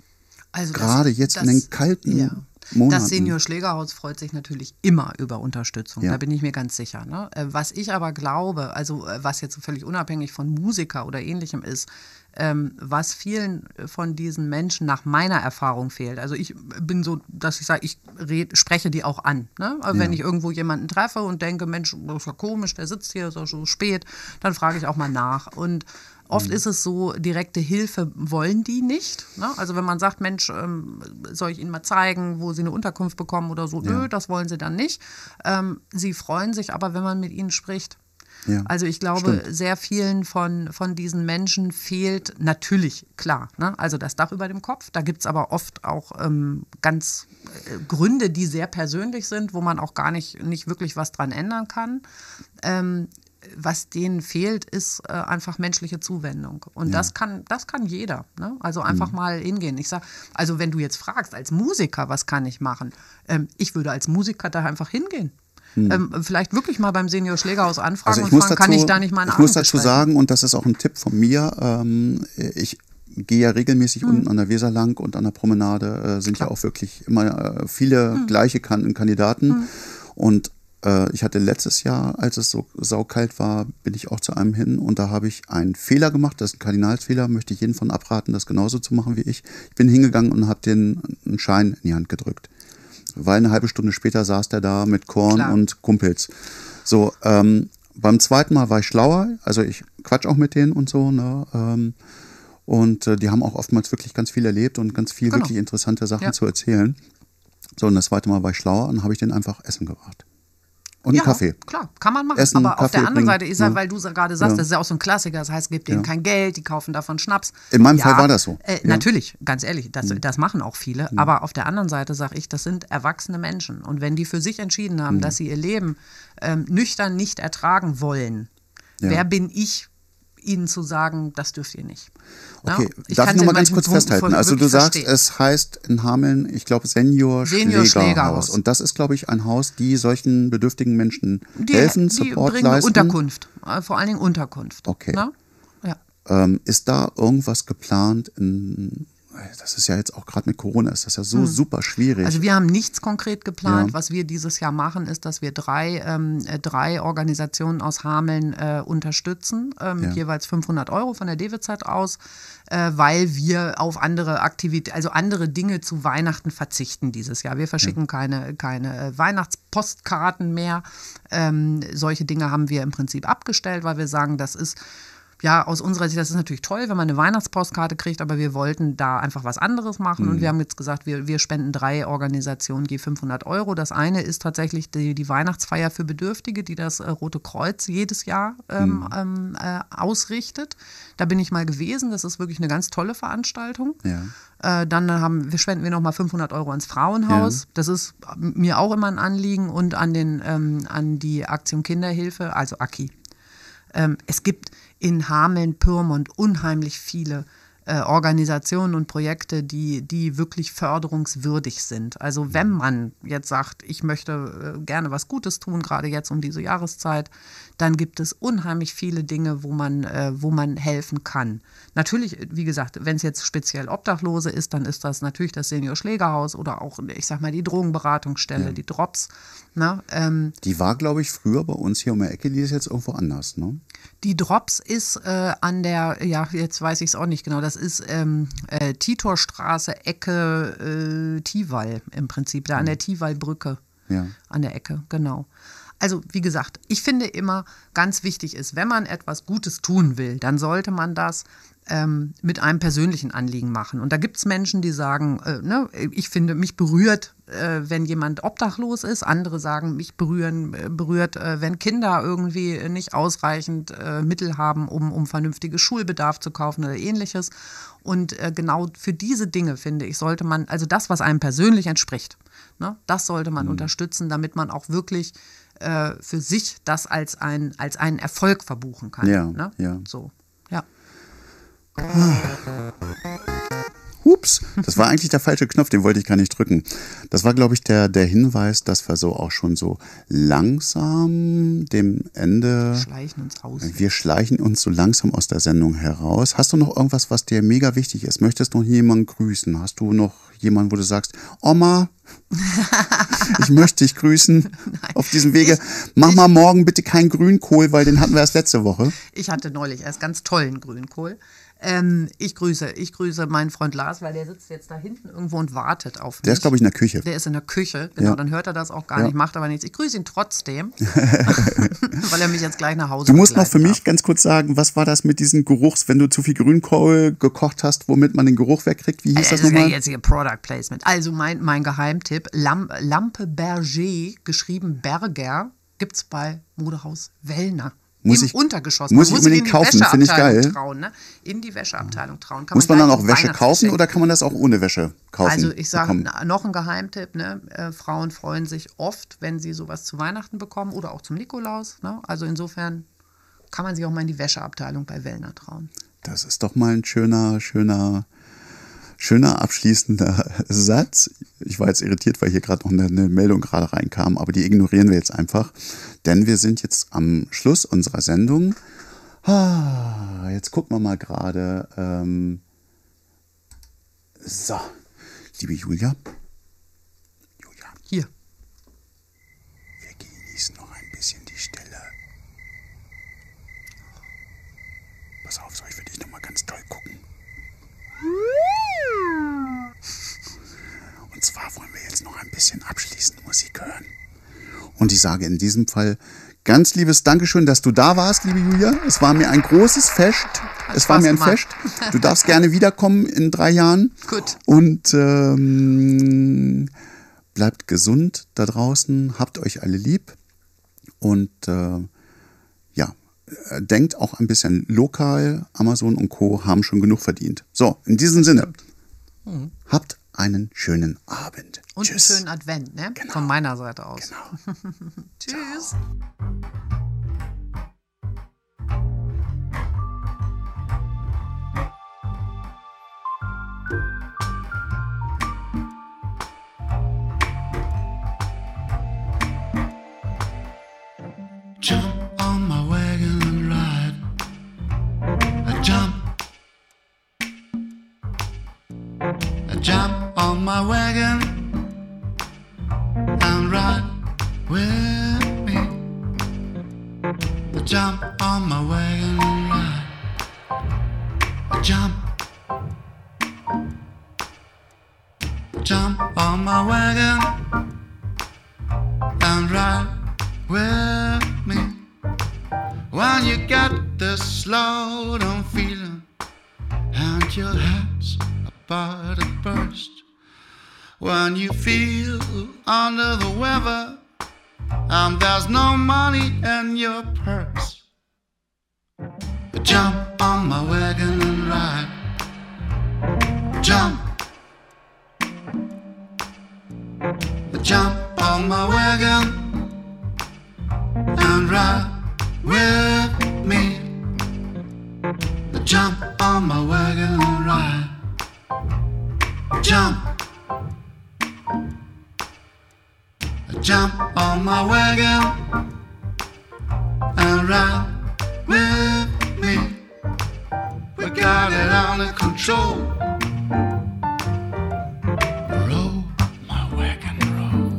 Also das- gerade jetzt in den kalten Monaten. Das Senior Schlägerhaus freut sich natürlich immer über Unterstützung. Ja. Da bin ich mir ganz sicher. Ne? Äh, Was ich aber glaube, also äh, was jetzt völlig unabhängig von Musiker oder ähnlichem ist, ähm, was vielen von diesen Menschen nach meiner Erfahrung fehlt. Also ich bin so, dass ich sage, ich red, spreche die auch an. Ne? Aber Wenn ich irgendwo jemanden treffe und denke, Mensch, das ist ja komisch, der sitzt hier, ist auch so spät, dann frage ich auch mal nach. Und Oft ist es so, direkte Hilfe wollen die nicht. Ne? Also wenn man sagt, Mensch, ähm, soll ich Ihnen mal zeigen, wo Sie eine Unterkunft bekommen oder so, nö, das wollen sie dann nicht. Ähm, sie freuen sich aber, wenn man mit ihnen spricht. Ja, Also ich glaube, sehr vielen von, von diesen Menschen fehlt natürlich, klar, ne? also das Dach über dem Kopf. Da gibt es aber oft auch ähm, ganz äh, Gründe, die sehr persönlich sind, wo man auch gar nicht, nicht wirklich was dran ändern kann. Ähm, was denen fehlt, ist äh, einfach menschliche Zuwendung. Und das kann, das kann jeder. Ne? Also einfach mal hingehen. Ich sage, also wenn du jetzt fragst, als Musiker, was kann ich machen? Ähm, ich würde als Musiker da einfach hingehen. Ähm, vielleicht wirklich mal beim Senior Schlägerhaus anfragen Also ich und muss fragen, dazu, kann ich da nicht mal einen ich muss dazu gestalten? sagen, und das ist auch ein Tipp von mir, ähm, ich gehe ja regelmäßig unten an der Weser lang und an der Promenade äh, sind ja auch wirklich immer äh, viele gleiche kan Kandidaten. Und äh, ich hatte letztes Jahr, als es so saukalt war, bin ich auch zu einem hin und da habe ich einen Fehler gemacht. Das ist ein Kardinalsfehler, möchte ich jeden von abraten, das genauso zu machen wie ich. Ich bin hingegangen und habe den einen Schein in die Hand gedrückt. Weil eine halbe Stunde später saß der da mit Korn Klar. und Kumpels. So, ähm, beim zweiten Mal war ich schlauer, also ich quatsch auch mit denen und so, ne? Ähm, und äh, die haben auch oftmals wirklich ganz viel erlebt und ganz viel Genau. wirklich interessante Sachen Ja. zu erzählen. So, und das zweite Mal war ich schlauer und habe ich den einfach Essen gebracht. Und einen Kaffee. Klar, kann man machen. Essen, aber auf der Kaffee anderen bringen, Seite ist ja, weil du gerade sagst, Ja. das ist ja auch so ein Klassiker. Das heißt, gib denen kein Geld, die kaufen davon Schnaps. In meinem Fall war das so. Äh, Ja. Mhm. Natürlich, ganz ehrlich, das, das machen auch viele. Aber auf der anderen Seite sage ich, das sind erwachsene Menschen. Und wenn die für sich entschieden Mhm. haben, dass sie ihr Leben ähm, nüchtern nicht ertragen wollen, Ja. wer bin ich, ihnen zu sagen, das dürft ihr nicht? Ja? Okay, Ich darf ich kann's noch mal in ganz kurz Punkten festhalten? Also du sagst, verstehen. es heißt in Hameln, ich glaube Senior, Senior Schlägerhaus. Und das ist, glaube ich, ein Haus, die solchen bedürftigen Menschen die, helfen, die Support bringen leisten. Unterkunft, äh, vor allen Dingen Unterkunft. Okay. Ja. Ähm, ist da irgendwas geplant? In, das ist ja jetzt auch gerade mit Corona, ist das ja so super schwierig. Also wir haben nichts konkret geplant. Ja. Was wir dieses Jahr machen, ist, dass wir drei, ähm, äh, drei Organisationen aus Hameln äh, unterstützen, äh, mit Ja. jeweils 500 Euro von der DWZ aus, äh, weil wir auf andere Aktivitäten, also andere Dinge zu Weihnachten verzichten dieses Jahr. Wir verschicken keine, keine äh, Weihnachtspostkarten mehr. Ähm, solche Dinge haben wir im Prinzip abgestellt, weil wir sagen, das ist ja, aus unserer Sicht, das ist natürlich toll, wenn man eine Weihnachtspostkarte kriegt, aber wir wollten da einfach was anderes machen und wir haben jetzt gesagt, wir, wir spenden drei Organisationen je 500 Euro. Das eine ist tatsächlich die, die Weihnachtsfeier für Bedürftige, die das äh, Rote Kreuz jedes Jahr ähm, ähm, äh, ausrichtet. Da bin ich mal gewesen, das ist wirklich eine ganz tolle Veranstaltung. Ja. Äh, dann haben wir, spenden wir nochmal 500 Euro ans Frauenhaus. Das ist mir auch immer ein Anliegen und an, den, ähm, an die Aktion Kinderhilfe, also AKI. Ähm, es gibt in Hameln, Pyrmont unheimlich viele äh, Organisationen und Projekte, die, die wirklich förderungswürdig sind. Also wenn man jetzt sagt, ich möchte äh, gerne was Gutes tun, gerade jetzt um diese Jahreszeit, dann gibt es unheimlich viele Dinge, wo man, äh, wo man helfen kann. Natürlich, wie gesagt, wenn es jetzt speziell Obdachlose ist, dann ist das natürlich das Senior Schlägerhaus oder auch, ich sag mal, die Drogenberatungsstelle, die Drops. Ne? Ähm, Die war, glaube ich, früher bei uns hier um die Ecke, die ist jetzt irgendwo anders, ne? Die Drops ist äh, an der, ja, jetzt weiß ich es auch nicht genau, das ist ähm, äh, Titorstraße, Ecke äh, Tiwall im Prinzip, da an der Tiwallbrücke. Ja. An der Ecke, genau. Also, wie gesagt, ich finde immer ganz wichtig ist, wenn man etwas Gutes tun will, dann sollte man das ähm, mit einem persönlichen Anliegen machen. Und da gibt es Menschen, die sagen, äh, ne, ich finde, mich berührt, äh, wenn jemand obdachlos ist. Andere sagen, mich berühren, äh, berührt, äh, wenn Kinder irgendwie nicht ausreichend äh, Mittel haben, um, um vernünftiges Schulbedarf zu kaufen oder ähnliches. Und äh, genau für diese Dinge, finde ich, sollte man, also das, was einem persönlich entspricht, ne, das sollte man unterstützen, damit man auch wirklich für sich das als, ein, als einen Erfolg verbuchen kann. Ja, ne? ja. So, ja. Hups, das war eigentlich der falsche Knopf, den wollte ich gar nicht drücken. Das war, glaube ich, der, der Hinweis, dass wir so auch schon so langsam dem Ende. Schleichen uns aus. Wir schleichen uns so langsam aus der Sendung heraus. Hast du noch irgendwas, was dir mega wichtig ist? Möchtest du noch jemanden grüßen? Hast du noch jemanden, wo du sagst, Oma, ich möchte dich grüßen auf diesem Wege. Mach mal morgen bitte keinen Grünkohl, weil den hatten wir erst letzte Woche. Ich hatte neulich erst ganz tollen Grünkohl. Ähm, ich grüße, ich grüße meinen Freund Lars, weil der sitzt jetzt da hinten irgendwo und wartet auf mich. Der ist, glaube ich, in der Küche. Der ist in der Küche, genau, Ja. dann hört er das auch gar Ja. nicht, macht aber nichts. Ich grüße ihn trotzdem, weil er mich jetzt gleich nach Hause Du musst noch für mich ganz kurz sagen, was war das mit diesen Geruchs, wenn du zu viel Grünkohl gekocht hast, womit man den Geruch wegkriegt? Wie hieß darf. das Das nochmal? jetzt hier Product Placement. Also mein, mein Geheimtipp, Lam Lampe Berger, geschrieben Berger, gibt es bei Modehaus Wellner. Muss Im ich- Untergeschoss. muss Man ich unbedingt in die kaufen, finde ich Wäscheabteilung geil. Trauen, ne? In die Wäscheabteilung trauen. Kann Muss man dann gleich auch Wäsche kaufen oder kann man das auch ohne Wäsche kaufen? Also ich sage noch ein Geheimtipp, ne? äh, Frauen freuen sich oft, wenn sie sowas zu Weihnachten bekommen oder auch zum Nikolaus. Ne? Also insofern kann man sich auch mal in die Wäscheabteilung bei Wellner trauen. Das ist doch mal ein schöner, schöner, schöner abschließender Satz. Ich war jetzt irritiert, weil hier gerade noch eine, eine Meldung gerade reinkam, aber die ignorieren wir jetzt einfach, denn wir sind jetzt am Schluss unserer Sendung. Ah, jetzt gucken wir mal gerade. Ähm, So, liebe Julia Hier. wir genießen noch ein bisschen die Stille. Pass auf, soll ich für dich noch mal ganz toll gucken? Und zwar wollen wir jetzt noch ein bisschen abschließend Musik hören. Und ich sage in diesem Fall ganz liebes Dankeschön, dass du da warst, liebe Julia. Es war mir ein großes Fest. es war mir ein gemacht. Fest. Du darfst gerne wiederkommen in drei Jahren. Gut. Und ähm, bleibt gesund da draußen. Habt euch alle lieb. Und äh, ja, denkt auch ein bisschen lokal. Amazon und Co. haben schon genug verdient. So, in diesem Sinne. Habt einen schönen Abend. Und Tschüss. einen schönen Advent, ne? Genau. Von meiner Seite aus. Genau. Tschüss. Jump jump on my wagon and ride. Jump. Jump on my wagon and ride with me when you get this slow down feeling and your head's about to burst when you feel under the weather and there's no money in your purse jump on my wagon and ride jump jump on my wagon and ride with me. Jump on my wagon and ride. Jump. Jump on my wagon and ride with me. We got it under control. Roll my wagon, roll.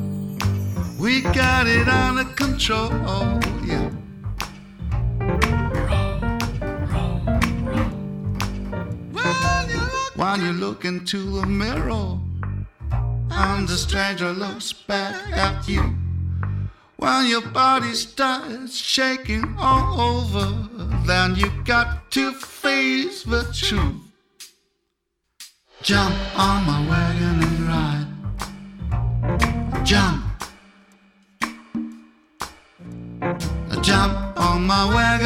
We got it under control. Yeah. When you look, when you look into the mirror, and the stranger looks back at you. When your body starts shaking all over, then you got to face the truth. Jump on my wagon and ride. Jump. Jump on my wagon